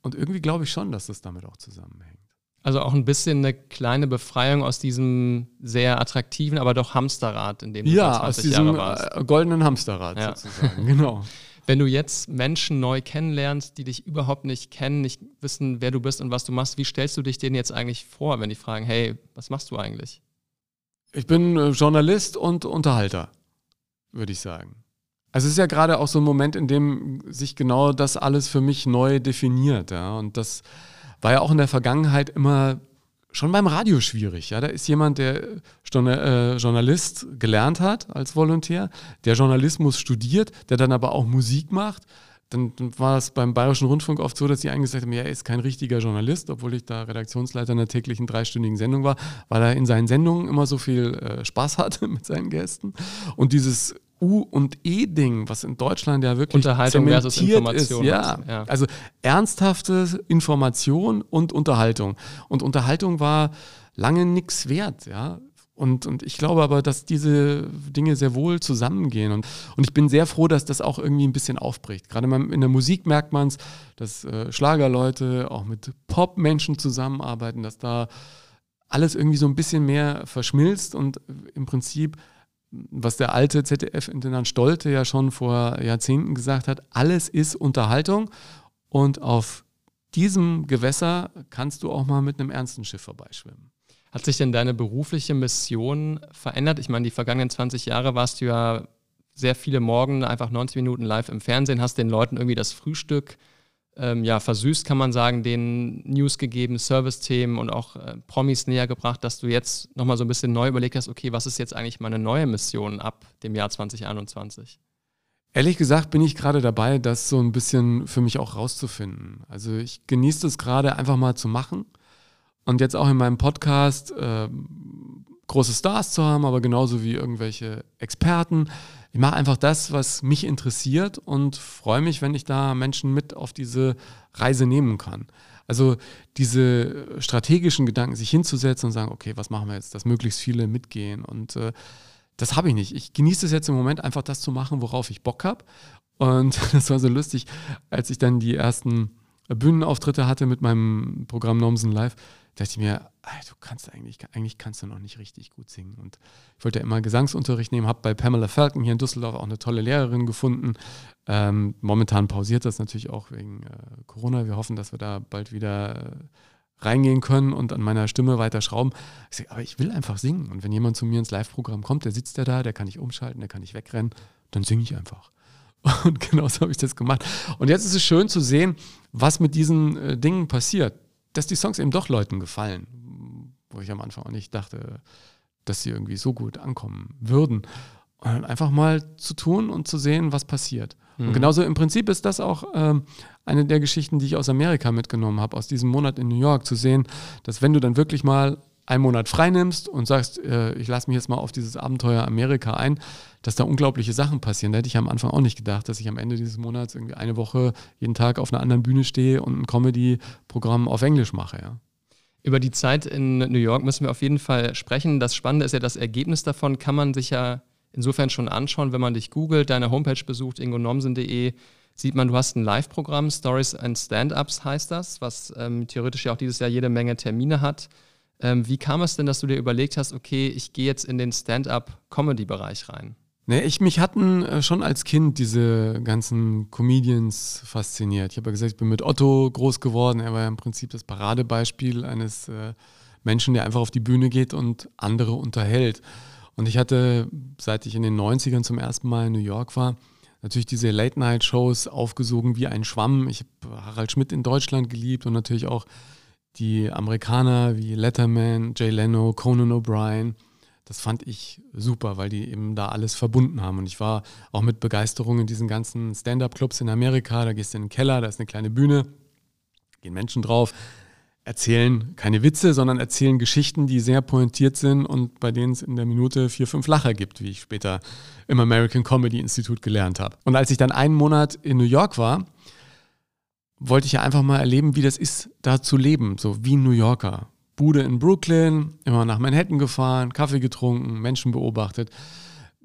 Und irgendwie glaube ich schon, dass das damit auch zusammenhängt. Also auch ein bisschen eine kleine Befreiung aus diesem sehr attraktiven, aber doch Hamsterrad, in dem du ja, 20 aus diesem Jahre warst. Äh, goldenen Hamsterrad ja. sozusagen, genau. Wenn du jetzt Menschen neu kennenlernst, die dich überhaupt nicht kennen, nicht wissen, wer du bist und was du machst, wie stellst du dich denen jetzt eigentlich vor, wenn die fragen, hey, was machst du eigentlich? Ich bin äh, Journalist und Unterhalter, würde ich sagen. Also es ist ja gerade auch so ein Moment, in dem sich genau das alles für mich neu definiert. Ja? Und das war ja auch in der Vergangenheit immer schon beim Radio schwierig. Ja? Da ist jemand, der äh, Journalist gelernt hat als Volontär, der Journalismus studiert, der dann aber auch Musik macht. Dann, war es beim Bayerischen Rundfunk oft so, dass sie eingesagt haben, ja, er ist kein richtiger Journalist, obwohl ich da Redaktionsleiter einer täglichen dreistündigen Sendung war, weil er in seinen Sendungen immer so viel äh, Spaß hatte mit seinen Gästen. Und dieses U- und E-Ding, was in Deutschland ja wirklich Unterhaltung versus Information. Ist, ja. ja. Also ernsthafte Information und Unterhaltung. Und Unterhaltung war lange nichts wert, ja. Und, und ich glaube aber, dass diese Dinge sehr wohl zusammengehen. Und, und ich bin sehr froh, dass das auch irgendwie ein bisschen aufbricht. Gerade in der Musik merkt man es, dass äh, Schlagerleute auch mit Pop-Menschen zusammenarbeiten, dass da alles irgendwie so ein bisschen mehr verschmilzt und im Prinzip was der alte ZDF-Intendant Stolte ja schon vor Jahrzehnten gesagt hat, alles ist Unterhaltung und auf diesem Gewässer kannst du auch mal mit einem ernsten Schiff vorbeischwimmen. Hat sich denn deine berufliche Mission verändert? Ich meine, die vergangenen 20 Jahre warst du ja sehr viele Morgen einfach 90 Minuten live im Fernsehen, hast den Leuten irgendwie das Frühstück ähm, ja, versüßt, kann man sagen, den News gegeben, Service-Themen und auch äh, Promis näher gebracht, dass du jetzt nochmal so ein bisschen neu überlegt hast, okay, was ist jetzt eigentlich meine neue Mission ab dem Jahr 2021? Ehrlich gesagt bin ich gerade dabei, das so ein bisschen für mich auch rauszufinden. Also ich genieße es gerade einfach mal zu machen und jetzt auch in meinem Podcast äh, große Stars zu haben, aber genauso wie irgendwelche Experten ich mache einfach das, was mich interessiert und freue mich, wenn ich da Menschen mit auf diese Reise nehmen kann. Also diese strategischen Gedanken, sich hinzusetzen und sagen, okay, was machen wir jetzt, dass möglichst viele mitgehen. Und äh, das habe ich nicht. Ich genieße es jetzt im Moment einfach das zu machen, worauf ich Bock habe. Und das war so lustig, als ich dann die ersten Bühnenauftritte hatte mit meinem Programm Nomsen Live dachte ich mir, du kannst eigentlich, eigentlich kannst du noch nicht richtig gut singen. Und ich wollte ja immer Gesangsunterricht nehmen, habe bei Pamela Falcon hier in Düsseldorf auch eine tolle Lehrerin gefunden. Ähm, momentan pausiert das natürlich auch wegen äh, Corona. Wir hoffen, dass wir da bald wieder äh, reingehen können und an meiner Stimme weiter schrauben. Ich sage, aber ich will einfach singen. Und wenn jemand zu mir ins Live-Programm kommt, der sitzt ja da, der kann ich umschalten, der kann ich wegrennen, dann singe ich einfach. Und genauso habe ich das gemacht. Und jetzt ist es schön zu sehen, was mit diesen äh, Dingen passiert dass die Songs eben doch Leuten gefallen, wo ich am Anfang auch nicht dachte, dass sie irgendwie so gut ankommen würden. Und einfach mal zu tun und zu sehen, was passiert. Mhm. Und genauso im Prinzip ist das auch ähm, eine der Geschichten, die ich aus Amerika mitgenommen habe, aus diesem Monat in New York, zu sehen, dass wenn du dann wirklich mal einen Monat frei nimmst und sagst, äh, ich lasse mich jetzt mal auf dieses Abenteuer Amerika ein, dass da unglaubliche Sachen passieren. Da hätte ich am Anfang auch nicht gedacht, dass ich am Ende dieses Monats irgendwie eine Woche jeden Tag auf einer anderen Bühne stehe und ein Comedy-Programm auf Englisch mache. Ja. Über die Zeit in New York müssen wir auf jeden Fall sprechen. Das Spannende ist ja, das Ergebnis davon kann man sich ja insofern schon anschauen, wenn man dich googelt, deine Homepage besucht, ingonomsen.de, sieht man, du hast ein Live-Programm, Stories and Stand-Ups heißt das, was ähm, theoretisch ja auch dieses Jahr jede Menge Termine hat. Ähm, wie kam es denn, dass du dir überlegt hast, okay, ich gehe jetzt in den Stand-up-Comedy-Bereich rein? Nee, ich, mich hatten äh, schon als Kind diese ganzen Comedians fasziniert. Ich habe ja gesagt, ich bin mit Otto groß geworden. Er war ja im Prinzip das Paradebeispiel eines äh, Menschen, der einfach auf die Bühne geht und andere unterhält. Und ich hatte, seit ich in den 90ern zum ersten Mal in New York war, natürlich diese Late-Night-Shows aufgesogen wie ein Schwamm. Ich habe Harald Schmidt in Deutschland geliebt und natürlich auch die Amerikaner wie Letterman, Jay Leno, Conan O'Brien, das fand ich super, weil die eben da alles verbunden haben. Und ich war auch mit Begeisterung in diesen ganzen Stand-up-Clubs in Amerika. Da gehst du in den Keller, da ist eine kleine Bühne, gehen Menschen drauf, erzählen keine Witze, sondern erzählen Geschichten, die sehr pointiert sind und bei denen es in der Minute vier, fünf Lacher gibt, wie ich später im American Comedy Institute gelernt habe. Und als ich dann einen Monat in New York war, wollte ich ja einfach mal erleben, wie das ist, da zu leben, so wie ein New Yorker. Bude in Brooklyn, immer nach Manhattan gefahren, Kaffee getrunken, Menschen beobachtet.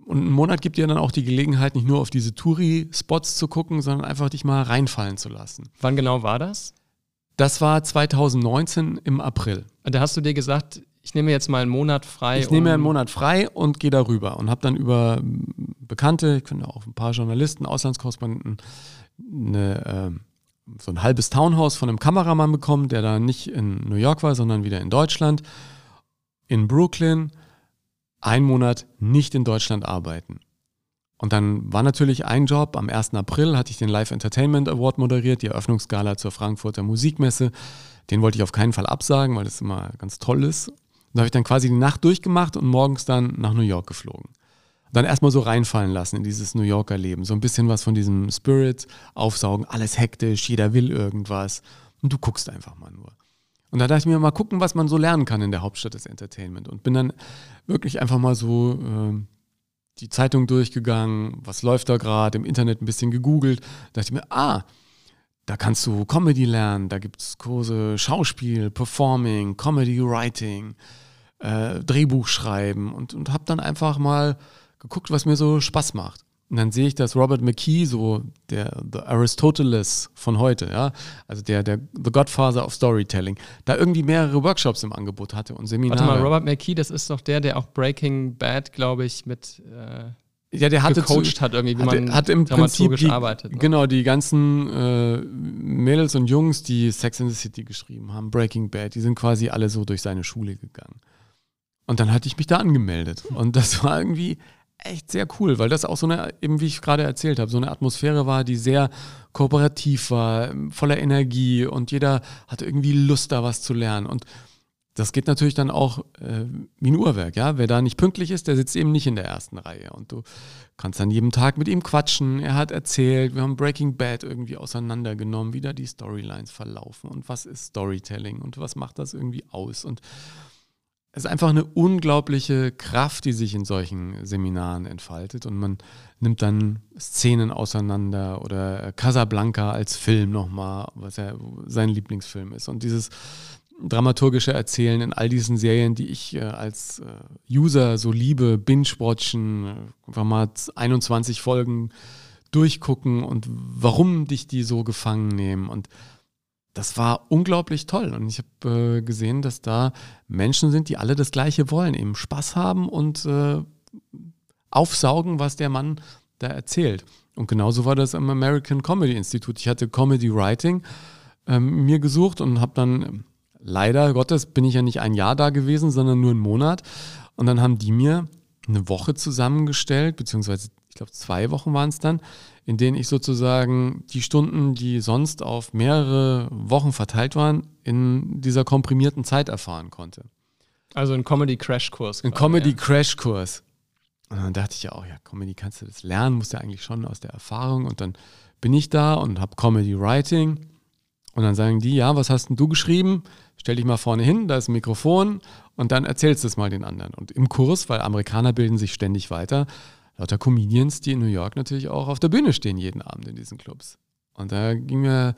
und ein Monat gibt dir dann auch die Gelegenheit, nicht nur auf diese Touri-Spots zu gucken, sondern einfach dich mal reinfallen zu lassen. Wann genau war das? Das war 2019 im April. Da hast du dir gesagt, ich nehme jetzt mal einen Monat frei. Ich nehme einen Monat frei und gehe darüber und habe dann über Bekannte, ich finde auch ein paar Journalisten, Auslandskorrespondenten, eine, äh, so ein halbes Townhouse von einem Kameramann bekommen, der da nicht in New York war, sondern wieder in Deutschland, in Brooklyn, einen Monat nicht in Deutschland arbeiten. Und dann war natürlich ein Job. Am 1. April hatte ich den Live Entertainment Award moderiert, die Eröffnungsgala zur Frankfurter Musikmesse. Den wollte ich auf keinen Fall absagen, weil das immer ganz toll ist. Da habe ich dann quasi die Nacht durchgemacht und morgens dann nach New York geflogen. Dann erstmal so reinfallen lassen in dieses New Yorker Leben. So ein bisschen was von diesem Spirit aufsaugen. Alles hektisch, jeder will irgendwas. Und du guckst einfach mal nur. Und da dachte ich mir, mal gucken, was man so lernen kann in der Hauptstadt des Entertainment. Und bin dann wirklich einfach mal so äh, die Zeitung durchgegangen, was läuft da gerade, im Internet ein bisschen gegoogelt. Da dachte ich mir, ah, da kannst du Comedy lernen, da gibt es Kurse Schauspiel, Performing, Comedy Writing, äh, Drehbuch schreiben und, und habe dann einfach mal geguckt, was mir so Spaß macht. Und dann sehe ich, dass Robert McKee, so der The Aristoteles von heute, ja, also der, der The Godfather of Storytelling, da irgendwie mehrere Workshops im Angebot hatte und Seminare. Warte mal, Robert McKee, das ist doch der, der auch Breaking Bad, glaube ich, mit äh, ja, der hatte gecoacht zu, hat irgendwie, wie hatte, man hat im Prinzip die, arbeitet. Ne? Genau, die ganzen äh, Mädels und Jungs, die Sex in the City geschrieben haben, Breaking Bad, die sind quasi alle so durch seine Schule gegangen. Und dann hatte ich mich da angemeldet. Und das war irgendwie echt sehr cool, weil das auch so eine, eben wie ich gerade erzählt habe, so eine Atmosphäre war, die sehr kooperativ war, voller Energie und jeder hatte irgendwie Lust, da was zu lernen. Und das geht natürlich dann auch äh, wie ein Uhrwerk, ja. Wer da nicht pünktlich ist, der sitzt eben nicht in der ersten Reihe. Und du kannst dann jeden Tag mit ihm quatschen. Er hat erzählt, wir haben Breaking Bad irgendwie auseinandergenommen, wie da die Storylines verlaufen und was ist Storytelling und was macht das irgendwie aus. Und es ist einfach eine unglaubliche Kraft, die sich in solchen Seminaren entfaltet und man nimmt dann Szenen auseinander oder Casablanca als Film nochmal, was ja sein Lieblingsfilm ist. Und dieses dramaturgische Erzählen in all diesen Serien, die ich äh, als äh, User so liebe, binge-watchen, äh, einfach mal 21 Folgen durchgucken und warum dich die so gefangen nehmen und das war unglaublich toll. Und ich habe äh, gesehen, dass da Menschen sind, die alle das Gleiche wollen, eben Spaß haben und äh, aufsaugen, was der Mann da erzählt. Und genauso war das am American Comedy Institute. Ich hatte Comedy Writing ähm, mir gesucht und habe dann, leider Gottes, bin ich ja nicht ein Jahr da gewesen, sondern nur einen Monat. Und dann haben die mir eine Woche zusammengestellt, beziehungsweise ich glaube zwei Wochen waren es dann, in denen ich sozusagen die Stunden, die sonst auf mehrere Wochen verteilt waren, in dieser komprimierten Zeit erfahren konnte. Also ein Comedy-Crash-Kurs. Ein Comedy-Crash-Kurs. Und dann dachte ich ja auch, ja, Comedy kannst du das lernen, musst ja eigentlich schon aus der Erfahrung. Und dann bin ich da und habe Comedy-Writing. Und dann sagen die, ja, was hast denn du geschrieben? Stell dich mal vorne hin, da ist ein Mikrofon und dann erzählst du es mal den anderen. Und im Kurs, weil Amerikaner bilden sich ständig weiter, lauter Comedians, die in New York natürlich auch auf der Bühne stehen jeden Abend in diesen Clubs. Und da ging mir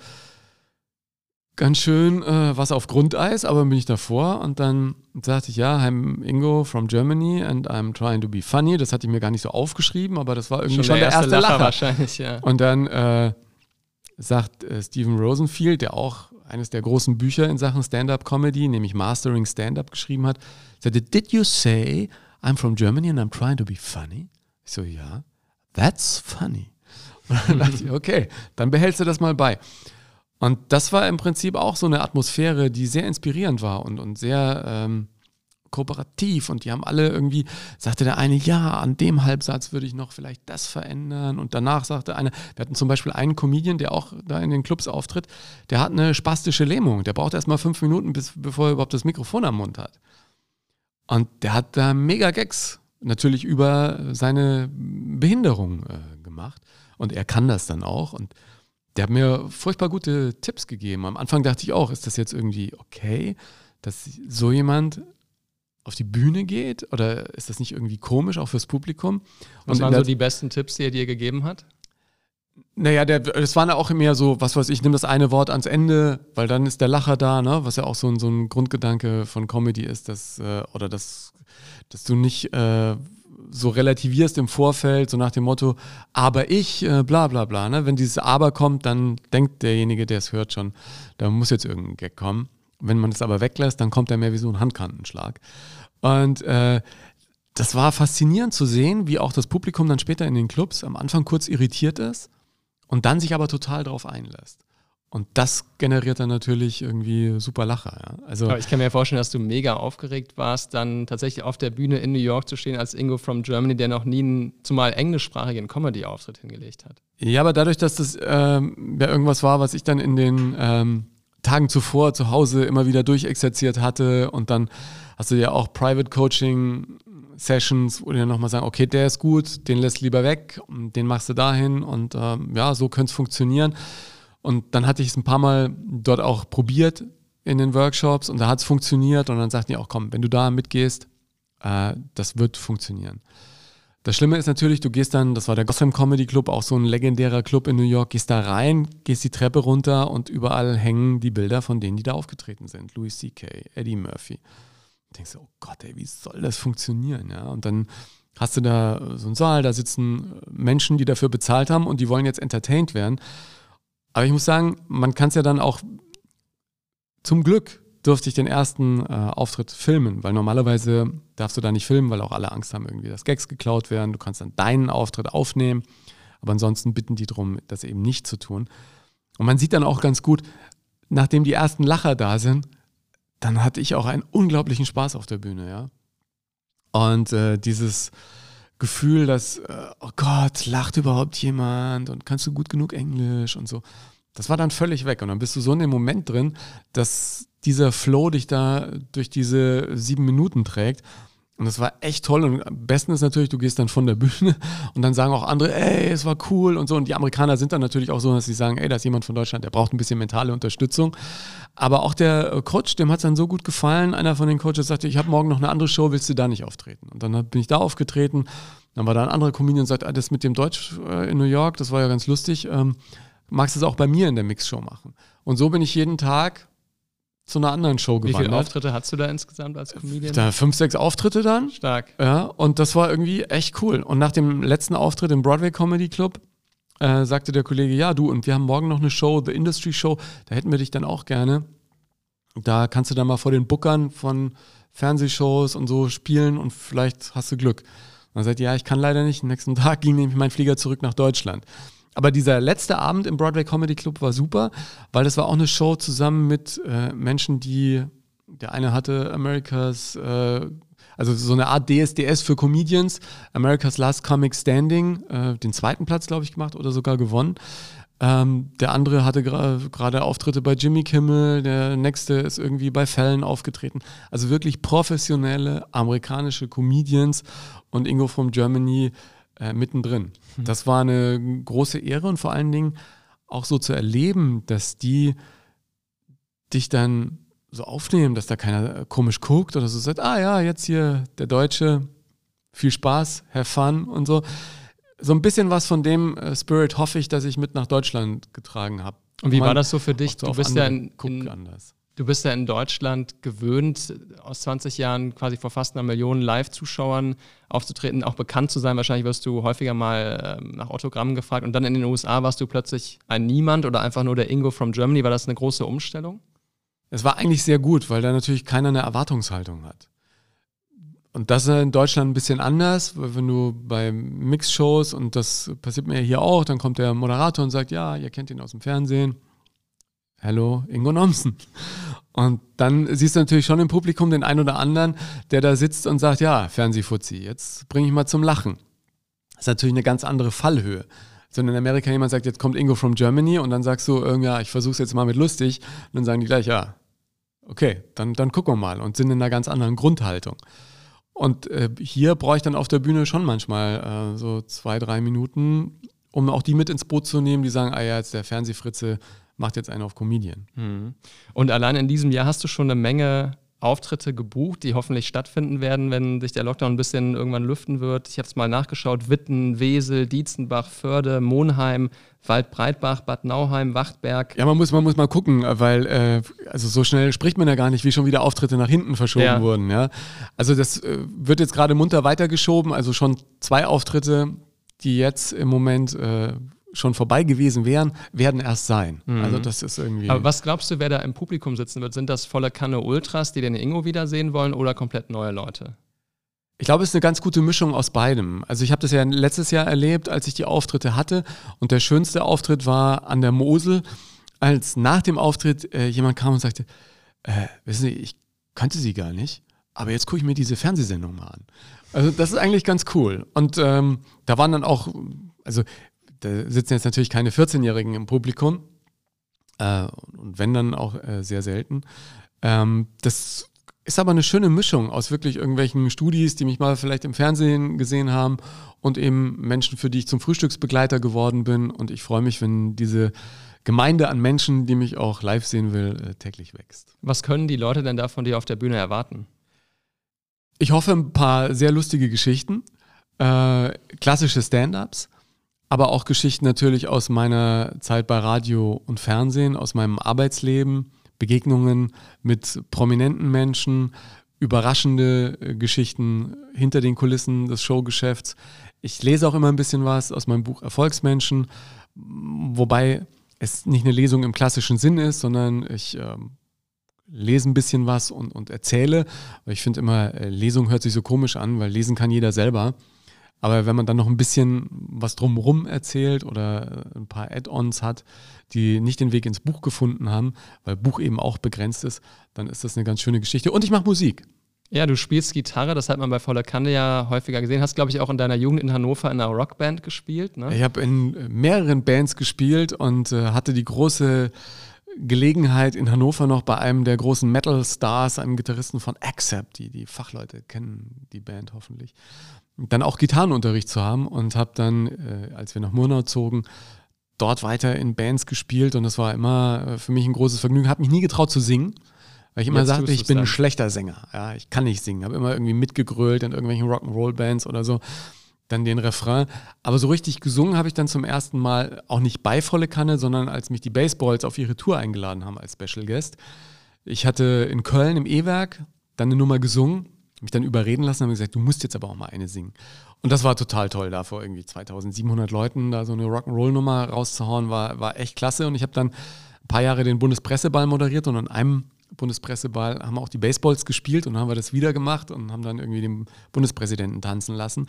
ganz schön äh, was auf Grundeis, aber bin ich davor und dann sagte ich, ja, I'm Ingo from Germany and I'm trying to be funny. Das hatte ich mir gar nicht so aufgeschrieben, aber das war irgendwie schon, schon der, erste, Lacher. Lacher. wahrscheinlich, ja. Und dann äh, sagt äh, Stephen Rosenfield, der auch eines der großen Bücher in Sachen Stand-Up-Comedy, nämlich Mastering Stand-Up geschrieben hat, sagte, did you say I'm from Germany and I'm trying to be funny? Ich so, ja, that's funny. Und dann dachte ich, okay, dann behältst du das mal bei. Und das war im Prinzip auch so eine Atmosphäre, die sehr inspirierend war und, und sehr ähm, kooperativ. Und die haben alle irgendwie, sagte der eine, ja, an dem Halbsatz würde ich noch vielleicht das verändern. Und danach sagte einer, wir hatten zum Beispiel einen Comedian, der auch da in den Clubs auftritt, der hat eine spastische Lähmung. Der braucht erst mal fünf Minuten, bis, bevor er überhaupt das Mikrofon am Mund hat. Und der hat da mega Gags natürlich über seine Behinderung äh, gemacht. Und er kann das dann auch. Und der hat mir furchtbar gute Tipps gegeben. Am Anfang dachte ich auch, ist das jetzt irgendwie okay, dass so jemand auf die Bühne geht? Oder ist das nicht irgendwie komisch, auch fürs Publikum? Was waren so die besten Tipps, die er dir gegeben hat? Naja, der, das waren ja auch mehr so, was weiß ich, nimm das eine Wort ans Ende, weil dann ist der Lacher da, ne? was ja auch so ein, so ein Grundgedanke von Comedy ist, dass, äh, oder das dass du nicht äh, so relativierst im Vorfeld, so nach dem Motto, aber ich, äh, bla bla bla. Ne? Wenn dieses Aber kommt, dann denkt derjenige, der es hört, schon, da muss jetzt irgendein Gag kommen. Wenn man es aber weglässt, dann kommt er mehr wie so ein Handkantenschlag. Und äh, das war faszinierend zu sehen, wie auch das Publikum dann später in den Clubs am Anfang kurz irritiert ist und dann sich aber total darauf einlässt. Und das generiert dann natürlich irgendwie super Lacher. Ja. Also aber ich kann mir vorstellen, dass du mega aufgeregt warst, dann tatsächlich auf der Bühne in New York zu stehen als Ingo from Germany, der noch nie einen zumal englischsprachigen Comedy-Auftritt hingelegt hat. Ja, aber dadurch, dass das ähm, ja irgendwas war, was ich dann in den ähm, Tagen zuvor zu Hause immer wieder durchexerziert hatte und dann hast du ja auch Private Coaching Sessions, wo die dann nochmal sagen, okay, der ist gut, den lässt lieber weg, den machst du dahin und ähm, ja, so könnte es funktionieren. Und dann hatte ich es ein paar Mal dort auch probiert in den Workshops und da hat es funktioniert und dann sagten die auch, komm, wenn du da mitgehst, äh, das wird funktionieren. Das Schlimme ist natürlich, du gehst dann, das war der Gotham Comedy Club, auch so ein legendärer Club in New York, gehst da rein, gehst die Treppe runter und überall hängen die Bilder von denen, die da aufgetreten sind. Louis C.K., Eddie Murphy. Du denkst du, oh Gott, ey, wie soll das funktionieren? Ja, und dann hast du da so einen Saal, da sitzen Menschen, die dafür bezahlt haben und die wollen jetzt entertained werden. Aber ich muss sagen, man kann es ja dann auch zum Glück durfte ich den ersten äh, Auftritt filmen, weil normalerweise darfst du da nicht filmen, weil auch alle Angst haben, irgendwie, dass Gags geklaut werden. Du kannst dann deinen Auftritt aufnehmen, aber ansonsten bitten die darum, das eben nicht zu tun. Und man sieht dann auch ganz gut, nachdem die ersten Lacher da sind, dann hatte ich auch einen unglaublichen Spaß auf der Bühne, ja. Und äh, dieses, Gefühl, dass, äh, oh Gott, lacht überhaupt jemand und kannst du gut genug Englisch und so. Das war dann völlig weg. Und dann bist du so in dem Moment drin, dass dieser Flow dich da durch diese sieben Minuten trägt. Und das war echt toll. Und am besten ist natürlich, du gehst dann von der Bühne und dann sagen auch andere, ey, es war cool und so. Und die Amerikaner sind dann natürlich auch so, dass sie sagen, ey, da ist jemand von Deutschland, der braucht ein bisschen mentale Unterstützung. Aber auch der äh, Coach, dem hat es dann so gut gefallen. Einer von den Coaches sagte, ich habe morgen noch eine andere Show, willst du da nicht auftreten? Und dann bin ich da aufgetreten. Dann war da ein anderer Comedian und sagt, ah, das mit dem Deutsch äh, in New York, das war ja ganz lustig. Ähm, magst du es auch bei mir in der Mixshow machen? Und so bin ich jeden Tag zu einer anderen Show gewandert. Wie viele Auftritte hast du da insgesamt als Comedian? Da fünf, sechs Auftritte dann. Stark. Ja, und das war irgendwie echt cool. Und nach dem letzten Auftritt im Broadway Comedy Club äh, sagte der Kollege, ja, du, und wir haben morgen noch eine Show, The Industry Show, da hätten wir dich dann auch gerne. Da kannst du dann mal vor den Bookern von Fernsehshows und so spielen und vielleicht hast du Glück. Und dann sagt, ja, ich kann leider nicht. Am nächsten Tag ging nämlich mein Flieger zurück nach Deutschland. Aber dieser letzte Abend im Broadway Comedy Club war super, weil das war auch eine Show zusammen mit äh, Menschen, die, der eine hatte America's, äh, also so eine Art DSDS für Comedians, America's Last Comic Standing, äh, den zweiten Platz, glaube ich, gemacht oder sogar gewonnen. Ähm, der andere hatte gerade Auftritte bei Jimmy Kimmel, der nächste ist irgendwie bei Fallon aufgetreten. Also wirklich professionelle amerikanische Comedians und Ingo from Germany äh, mittendrin. Mhm. Das war eine große Ehre und vor allen Dingen auch so zu erleben, dass die dich dann so aufnehmen, dass da keiner komisch guckt oder so sagt, ah ja, jetzt hier der Deutsche, viel Spaß, have fun und so. So ein bisschen was von dem äh, Spirit hoffe ich, dass ich mit nach Deutschland getragen habe. Und wie war das so für dich? Du bist ja in, in, anders. Du bist ja in Deutschland gewöhnt, aus 20 Jahren quasi vor fast einer Million Live-Zuschauern aufzutreten, auch bekannt zu sein. Wahrscheinlich wirst du häufiger mal äh, nach Autogrammen gefragt. Und dann in den USA warst du plötzlich ein Niemand oder einfach nur der Ingo from Germany. War das eine große Umstellung? Es war eigentlich sehr gut, weil da natürlich keiner eine Erwartungshaltung hat. Und das ist in Deutschland ein bisschen anders, weil wenn du bei Mix-Shows, und das passiert mir hier auch, dann kommt der Moderator und sagt, ja, ihr kennt ihn aus dem Fernsehen Hallo, Ingo Nomsen. Und dann siehst du natürlich schon im Publikum den einen oder anderen, der da sitzt und sagt, ja, Fernsehfuzzi, jetzt bringe ich mal zum Lachen. Das ist natürlich eine ganz andere Fallhöhe. So in Amerika jemand sagt, jetzt kommt Ingo from Germany und dann sagst du, ja, ich versuche es jetzt mal mit lustig. Und dann sagen die gleich, ja, okay, dann, dann gucken wir mal und sind in einer ganz anderen Grundhaltung. Und äh, hier brauche ich dann auf der Bühne schon manchmal äh, so zwei, drei Minuten, um auch die mit ins Boot zu nehmen, die sagen, ah ja, jetzt der Fernsehfritze macht jetzt einen auf Comedian. Mhm. Und allein in diesem Jahr hast du schon eine Menge Auftritte gebucht, die hoffentlich stattfinden werden, wenn sich der Lockdown ein bisschen irgendwann lüften wird. Ich habe es mal nachgeschaut: Witten, Wesel, Dietzenbach, Förde, Monheim, Waldbreitbach, Bad Nauheim, Wachtberg. Ja, man muss, man muss mal gucken, weil äh, also so schnell spricht man ja gar nicht, wie schon wieder Auftritte nach hinten verschoben ja. wurden. Ja? Also das äh, wird jetzt gerade munter weitergeschoben, also schon zwei Auftritte, die jetzt im Moment äh, schon vorbei gewesen wären, werden erst sein. Mhm. Also das ist irgendwie. Aber was glaubst du, wer da im Publikum sitzen wird? Sind das volle Kanne Ultras, die den Ingo wiedersehen wollen oder komplett neue Leute? Ich glaube, es ist eine ganz gute Mischung aus beidem. Also ich habe das ja letztes Jahr erlebt, als ich die Auftritte hatte. Und der schönste Auftritt war an der Mosel, als nach dem Auftritt äh, jemand kam und sagte, äh, wissen Sie, ich kannte Sie gar nicht, aber jetzt gucke ich mir diese Fernsehsendung mal an. Also das ist eigentlich ganz cool. Und ähm, da waren dann auch, also da sitzen jetzt natürlich keine 14-Jährigen im Publikum. Äh, und wenn dann auch äh, sehr selten. Ähm, das ist aber eine schöne Mischung aus wirklich irgendwelchen Studis, die mich mal vielleicht im Fernsehen gesehen haben und eben Menschen, für die ich zum Frühstücksbegleiter geworden bin. Und ich freue mich, wenn diese Gemeinde an Menschen, die mich auch live sehen will, äh, täglich wächst. Was können die Leute denn da von dir auf der Bühne erwarten? Ich hoffe, ein paar sehr lustige Geschichten, äh, klassische Stand-ups aber auch Geschichten natürlich aus meiner Zeit bei Radio und Fernsehen, aus meinem Arbeitsleben, Begegnungen mit prominenten Menschen, überraschende äh, Geschichten hinter den Kulissen des Showgeschäfts. Ich lese auch immer ein bisschen was aus meinem Buch Erfolgsmenschen, wobei es nicht eine Lesung im klassischen Sinn ist, sondern ich ähm, lese ein bisschen was und, und erzähle. Weil ich finde immer, äh, Lesung hört sich so komisch an, weil lesen kann jeder selber. Aber wenn man dann noch ein bisschen was drumherum erzählt oder ein paar Add-ons hat, die nicht den Weg ins Buch gefunden haben, weil Buch eben auch begrenzt ist, dann ist das eine ganz schöne Geschichte. Und ich mache Musik. Ja, du spielst Gitarre, das hat man bei Voller Kante ja häufiger gesehen. Hast, glaube ich, auch in deiner Jugend in Hannover in einer Rockband gespielt. Ne? Ich habe in mehreren Bands gespielt und äh, hatte die große Gelegenheit in Hannover noch bei einem der großen Metal-Stars, einem Gitarristen von Accept, die, die Fachleute kennen die Band hoffentlich, dann auch Gitarrenunterricht zu haben und habe dann, äh, als wir nach Murnau zogen, dort weiter in Bands gespielt und das war immer äh, für mich ein großes Vergnügen. Habe mich nie getraut zu singen, weil ich immer Jetzt sagte, ich bin dann. ein schlechter Sänger. Ja, ich kann nicht singen. Habe immer irgendwie mitgegrölt in irgendwelchen Rock'n'Roll-Bands oder so. Dann den Refrain. Aber so richtig gesungen habe ich dann zum ersten Mal auch nicht bei volle Kanne, sondern als mich die Baseballs auf ihre Tour eingeladen haben als Special Guest. Ich hatte in Köln im E-Werk dann eine Nummer gesungen mich dann überreden lassen und haben gesagt, du musst jetzt aber auch mal eine singen. Und das war total toll, da vor irgendwie 2700 Leuten da so eine Rock'n'Roll-Nummer rauszuhauen, war, war echt klasse. Und ich habe dann ein paar Jahre den Bundespresseball moderiert und an einem Bundespresseball haben auch die Baseballs gespielt und haben wir das wieder gemacht und haben dann irgendwie den Bundespräsidenten tanzen lassen.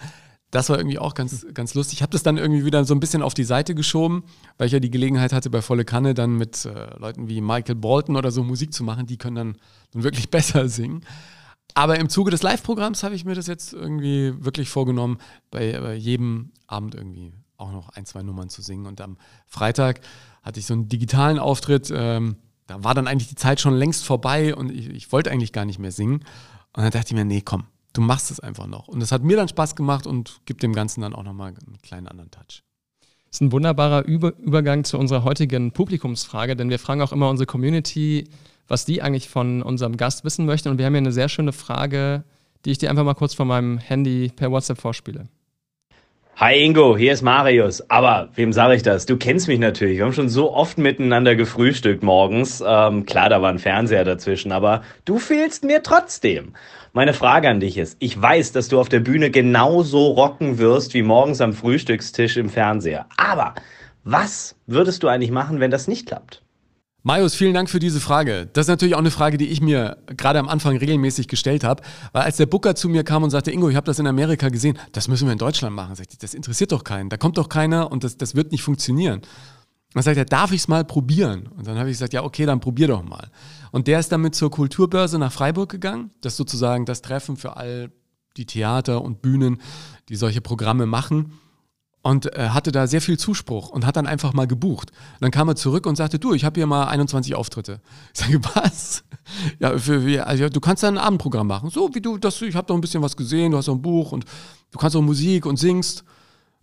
Das war irgendwie auch ganz, ganz lustig. Ich habe das dann irgendwie wieder so ein bisschen auf die Seite geschoben, weil ich ja die Gelegenheit hatte, bei Volle Kanne dann mit äh, Leuten wie Michael Bolton oder so Musik zu machen. Die können dann, dann wirklich besser singen. Aber im Zuge des Live-Programms habe ich mir das jetzt irgendwie wirklich vorgenommen, bei, bei, jedem Abend irgendwie auch noch ein, zwei Nummern zu singen. Und am Freitag hatte ich so einen digitalen Auftritt. Ähm, da war dann eigentlich die Zeit schon längst vorbei und ich, ich wollte eigentlich gar nicht mehr singen. Und dann dachte ich mir, nee, komm, du machst es einfach noch. Und das hat mir dann Spaß gemacht und gibt dem Ganzen dann auch nochmal einen kleinen anderen Touch. Das ist ein wunderbarer Über Übergang zu unserer heutigen Publikumsfrage, denn wir fragen auch immer unsere Community, was die eigentlich von unserem Gast wissen möchten. Und wir haben hier eine sehr schöne Frage, die ich dir einfach mal kurz von meinem Handy per WhatsApp vorspiele. Hi Ingo, hier ist Marius. Aber wem sage ich das? Du kennst mich natürlich. Wir haben schon so oft miteinander gefrühstückt morgens. Ähm, klar, da war ein Fernseher dazwischen, aber du fehlst mir trotzdem. Meine Frage an dich ist, ich weiß, dass du auf der Bühne genauso rocken wirst wie morgens am Frühstückstisch im Fernseher. Aber was würdest du eigentlich machen, wenn das nicht klappt? Marius, vielen Dank für diese Frage. Das ist natürlich auch eine Frage, die ich mir gerade am Anfang regelmäßig gestellt habe, weil als der Booker zu mir kam und sagte, Ingo, ich habe das in Amerika gesehen, das müssen wir in Deutschland machen, sagte ich, das interessiert doch keinen, da kommt doch keiner und das, das wird nicht funktionieren. Dann sagt er, darf ich es mal probieren? Und dann habe ich gesagt, ja, okay, dann probier doch mal. Und der ist damit zur Kulturbörse nach Freiburg gegangen. Das ist sozusagen das Treffen für all die Theater und Bühnen, die solche Programme machen und äh, hatte da sehr viel Zuspruch und hat dann einfach mal gebucht. Und dann kam er zurück und sagte, du, ich habe hier mal 21 Auftritte. Ich sage, was? Ja, für, für, also, du kannst da ein Abendprogramm machen. So wie du, das, ich habe doch ein bisschen was gesehen, du hast doch ein Buch und du kannst auch Musik und singst.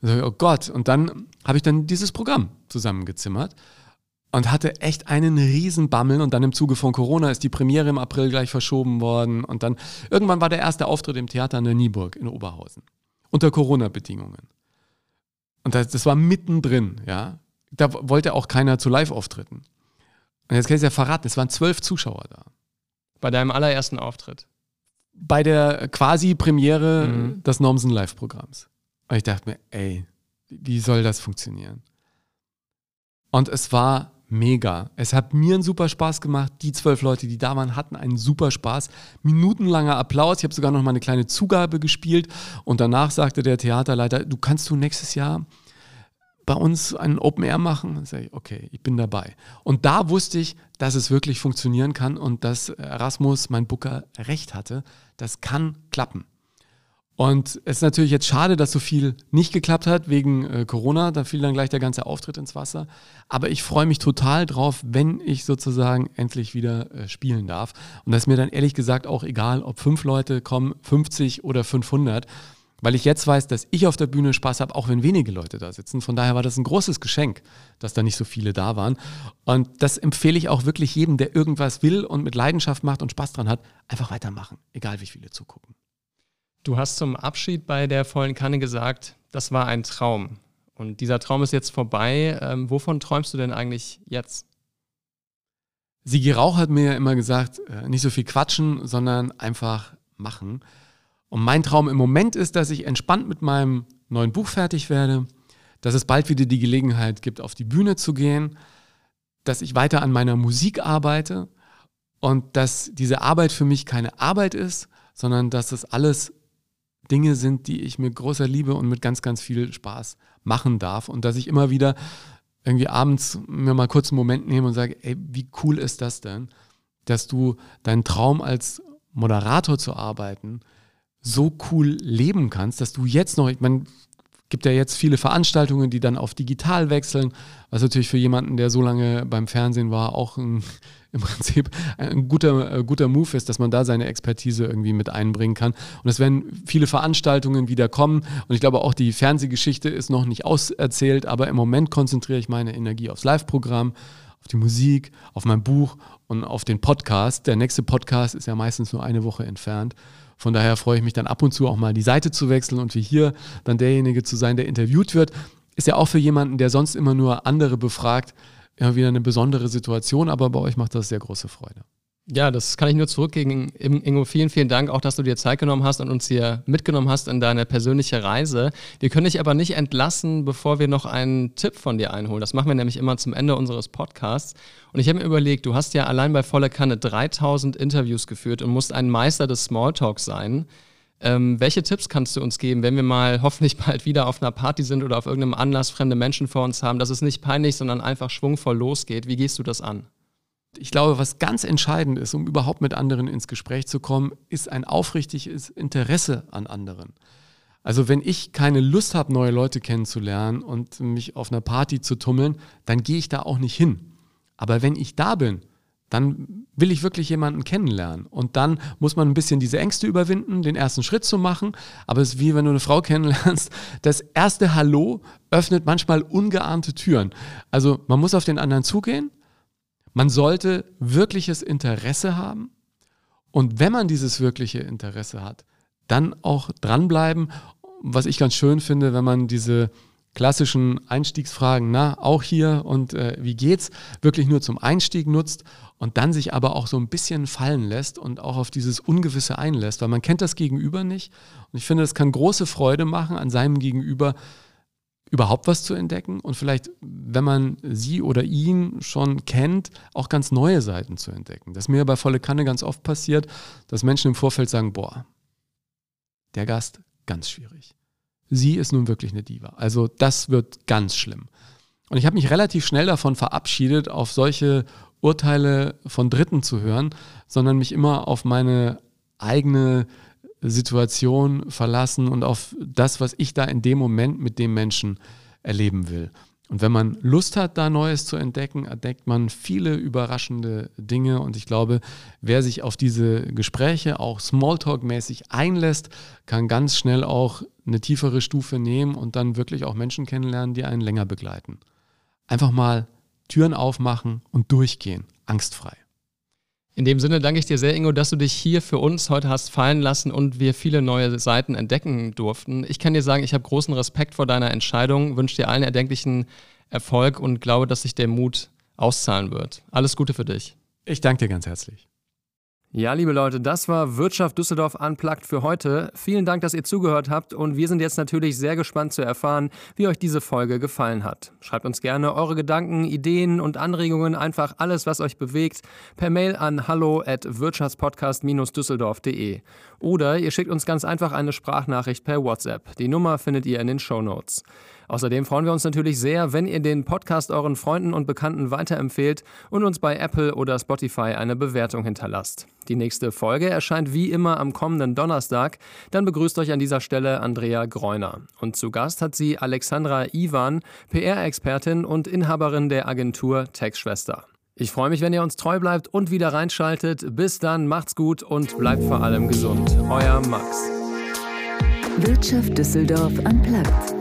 Ich sage, oh Gott. Und dann habe ich dann dieses Programm zusammengezimmert. und hatte echt einen riesen Bammel und dann im Zuge von Corona ist die Premiere im April gleich verschoben worden und dann irgendwann war der erste Auftritt im Theater in der Nieburg in Oberhausen unter Corona-Bedingungen. Und das, das war mittendrin, ja. Da wollte auch keiner zu Live-Auftritten. Und jetzt kann ich es ja verraten, es waren zwölf Zuschauer da. Bei deinem allerersten Auftritt? Bei der quasi Premiere mhm. des Normsen Live-Programms. Und ich dachte mir, ey, wie soll das funktionieren? Und es war mega. Es hat mir einen super Spaß gemacht. Die zwölf Leute, die da waren, hatten einen super Spaß. Minutenlanger Applaus. Ich habe sogar noch mal eine kleine Zugabe gespielt. Und danach sagte der Theaterleiter, du kannst du nächstes Jahr bei uns einen Open Air machen? Dann sage ich, okay, ich bin dabei. Und da wusste ich, dass es wirklich funktionieren kann und dass Erasmus, mein Booker, recht hatte. Das kann klappen. Und es ist natürlich jetzt schade, dass so viel nicht geklappt hat wegen äh, Corona. Da fiel dann gleich der ganze Auftritt ins Wasser. Aber ich freue mich total drauf, wenn ich sozusagen endlich wieder äh, spielen darf. Und das ist mir dann ehrlich gesagt auch egal, ob fünf Leute kommen, 50 oder 500. Weil ich jetzt weiß, dass ich auf der Bühne Spaß habe, auch wenn wenige Leute da sitzen. Von daher war das ein großes Geschenk, dass da nicht so viele da waren. Und das empfehle ich auch wirklich jedem, der irgendwas will und mit Leidenschaft macht und Spaß dran hat, einfach weitermachen, egal wie viele zugucken. Du hast zum Abschied bei der vollen Kanne gesagt, das war ein Traum. Und dieser Traum ist jetzt vorbei. Ähm, wovon träumst du denn eigentlich jetzt? Sigi Rauch hat mir immer gesagt, äh, nicht so viel quatschen, sondern einfach machen. Und mein Traum im Moment ist, dass ich entspannt mit meinem neuen Buch fertig werde, dass es bald wieder die Gelegenheit gibt, auf die Bühne zu gehen, dass ich weiter an meiner Musik arbeite und dass diese Arbeit für mich keine Arbeit ist, sondern dass es alles Dinge sind, die ich mit großer Liebe und mit ganz, ganz viel Spaß machen darf. Und dass ich immer wieder irgendwie abends mir mal kurz einen Moment nehme und sage, ey, wie cool ist das denn, dass du deinen Traum als Moderator zu arbeiten so cool leben kannst, dass du jetzt noch, ich meine, gibt ja jetzt viele Veranstaltungen, die dann auf digital wechseln, was natürlich für jemanden, der so lange beim Fernsehen war, auch ein im Prinzip ein guter, äh, guter Move ist, dass man da seine Expertise irgendwie mit einbringen kann. Und es werden viele Veranstaltungen wieder kommen. Und ich glaube auch die Fernsehgeschichte ist noch nicht auserzählt, aber im Moment konzentriere ich meine Energie aufs Live-Programm, auf die Musik, auf mein Buch und auf den Podcast. Der nächste Podcast ist ja meistens nur eine Woche entfernt. Von daher freue ich mich dann ab und zu auch mal die Seite zu wechseln und wie hier dann derjenige zu sein, der interviewt wird. Ist ja auch für jemanden, der sonst immer nur andere befragt, immer wieder eine besondere Situation, aber bei euch macht das sehr große Freude. Ja, das kann ich nur zurückgeben. Ingo, vielen, vielen Dank auch, dass du dir Zeit genommen hast und uns hier mitgenommen hast in deine persönliche Reise. Wir können dich aber nicht entlassen, bevor wir noch einen Tipp von dir einholen. Das machen wir nämlich immer zum Ende unseres Podcasts. Und ich habe mir überlegt, du hast ja allein bei Volle Kanne 3000 Interviews geführt und musst ein Meister des Smalltalks sein. Ähm, welche Tipps kannst du uns geben, wenn wir mal hoffentlich bald wieder auf einer Party sind oder auf irgendeinem Anlass fremde Menschen vor uns haben, dass es nicht peinlich, sondern einfach schwungvoll losgeht? Wie gehst du das an? Ich glaube, was ganz entscheidend ist, um überhaupt mit anderen ins Gespräch zu kommen, ist ein aufrichtiges Interesse an anderen. Also wenn ich keine Lust habe, neue Leute kennenzulernen und mich auf einer Party zu tummeln, dann gehe ich da auch nicht hin. Aber wenn ich da bin dann will ich wirklich jemanden kennenlernen. Und dann muss man ein bisschen diese Ängste überwinden, den ersten Schritt zu machen. Aber es ist wie wenn du eine Frau kennenlernst. Das erste Hallo öffnet manchmal ungeahnte Türen. Also man muss auf den anderen zugehen. Man sollte wirkliches Interesse haben. Und wenn man dieses wirkliche Interesse hat, dann auch dranbleiben. Was ich ganz schön finde, wenn man diese klassischen Einstiegsfragen, na, auch hier und äh, wie geht's, wirklich nur zum Einstieg nutzt und dann sich aber auch so ein bisschen fallen lässt und auch auf dieses Ungewisse einlässt, weil man kennt das Gegenüber nicht. Und ich finde, es kann große Freude machen, an seinem Gegenüber überhaupt was zu entdecken und vielleicht, wenn man sie oder ihn schon kennt, auch ganz neue Seiten zu entdecken. Das mir bei Volle Kanne ganz oft passiert, dass Menschen im Vorfeld sagen, boah, der Gast, ganz schwierig sie ist nun wirklich eine Diva. Also das wird ganz schlimm. Und ich habe mich relativ schnell davon verabschiedet, auf solche Urteile von Dritten zu hören, sondern mich immer auf meine eigene Situation verlassen und auf das, was ich da in dem Moment mit dem Menschen erleben will. Und wenn man Lust hat, da Neues zu entdecken, entdeckt man viele überraschende Dinge. Und ich glaube, wer sich auf diese Gespräche auch Smalltalk-mäßig einlässt, kann ganz schnell auch eine tiefere Stufe nehmen und dann wirklich auch Menschen kennenlernen, die einen länger begleiten. Einfach mal Türen aufmachen und durchgehen, angstfrei. In dem Sinne danke ich dir sehr, Ingo, dass du dich hier für uns heute hast fallen lassen und wir viele neue Seiten entdecken durften. Ich kann dir sagen, ich habe großen Respekt vor deiner Entscheidung, wünsche dir allen erdenklichen Erfolg und glaube, dass sich der Mut auszahlen wird. Alles Gute für dich. Ich danke dir ganz herzlich. Ja, liebe Leute, das war Wirtschaft Düsseldorf Unplugged für heute. Vielen Dank, dass ihr zugehört habt und wir sind jetzt natürlich sehr gespannt zu erfahren, wie euch diese Folge gefallen hat. Schreibt uns gerne eure Gedanken, Ideen und Anregungen, einfach alles, was euch bewegt, per Mail an hallo at wirtschaftspodcast-düsseldorf.de oder ihr schickt uns ganz einfach eine Sprachnachricht per WhatsApp. Die Nummer findet ihr in den Show Notes. Außerdem freuen wir uns natürlich sehr, wenn ihr den Podcast euren Freunden und Bekannten weiterempfehlt und uns bei Apple oder Spotify eine Bewertung hinterlasst. Die nächste Folge erscheint wie immer am kommenden Donnerstag. Dann begrüßt euch an dieser Stelle Andrea Greuner. Und zu Gast hat sie Alexandra Ivan, PR-Expertin und Inhaberin der Agentur Textschwester. Ich freue mich, wenn ihr uns treu bleibt und wieder reinschaltet. Bis dann, macht's gut und bleibt vor allem gesund. Euer Max. Wirtschaft Düsseldorf am Platz.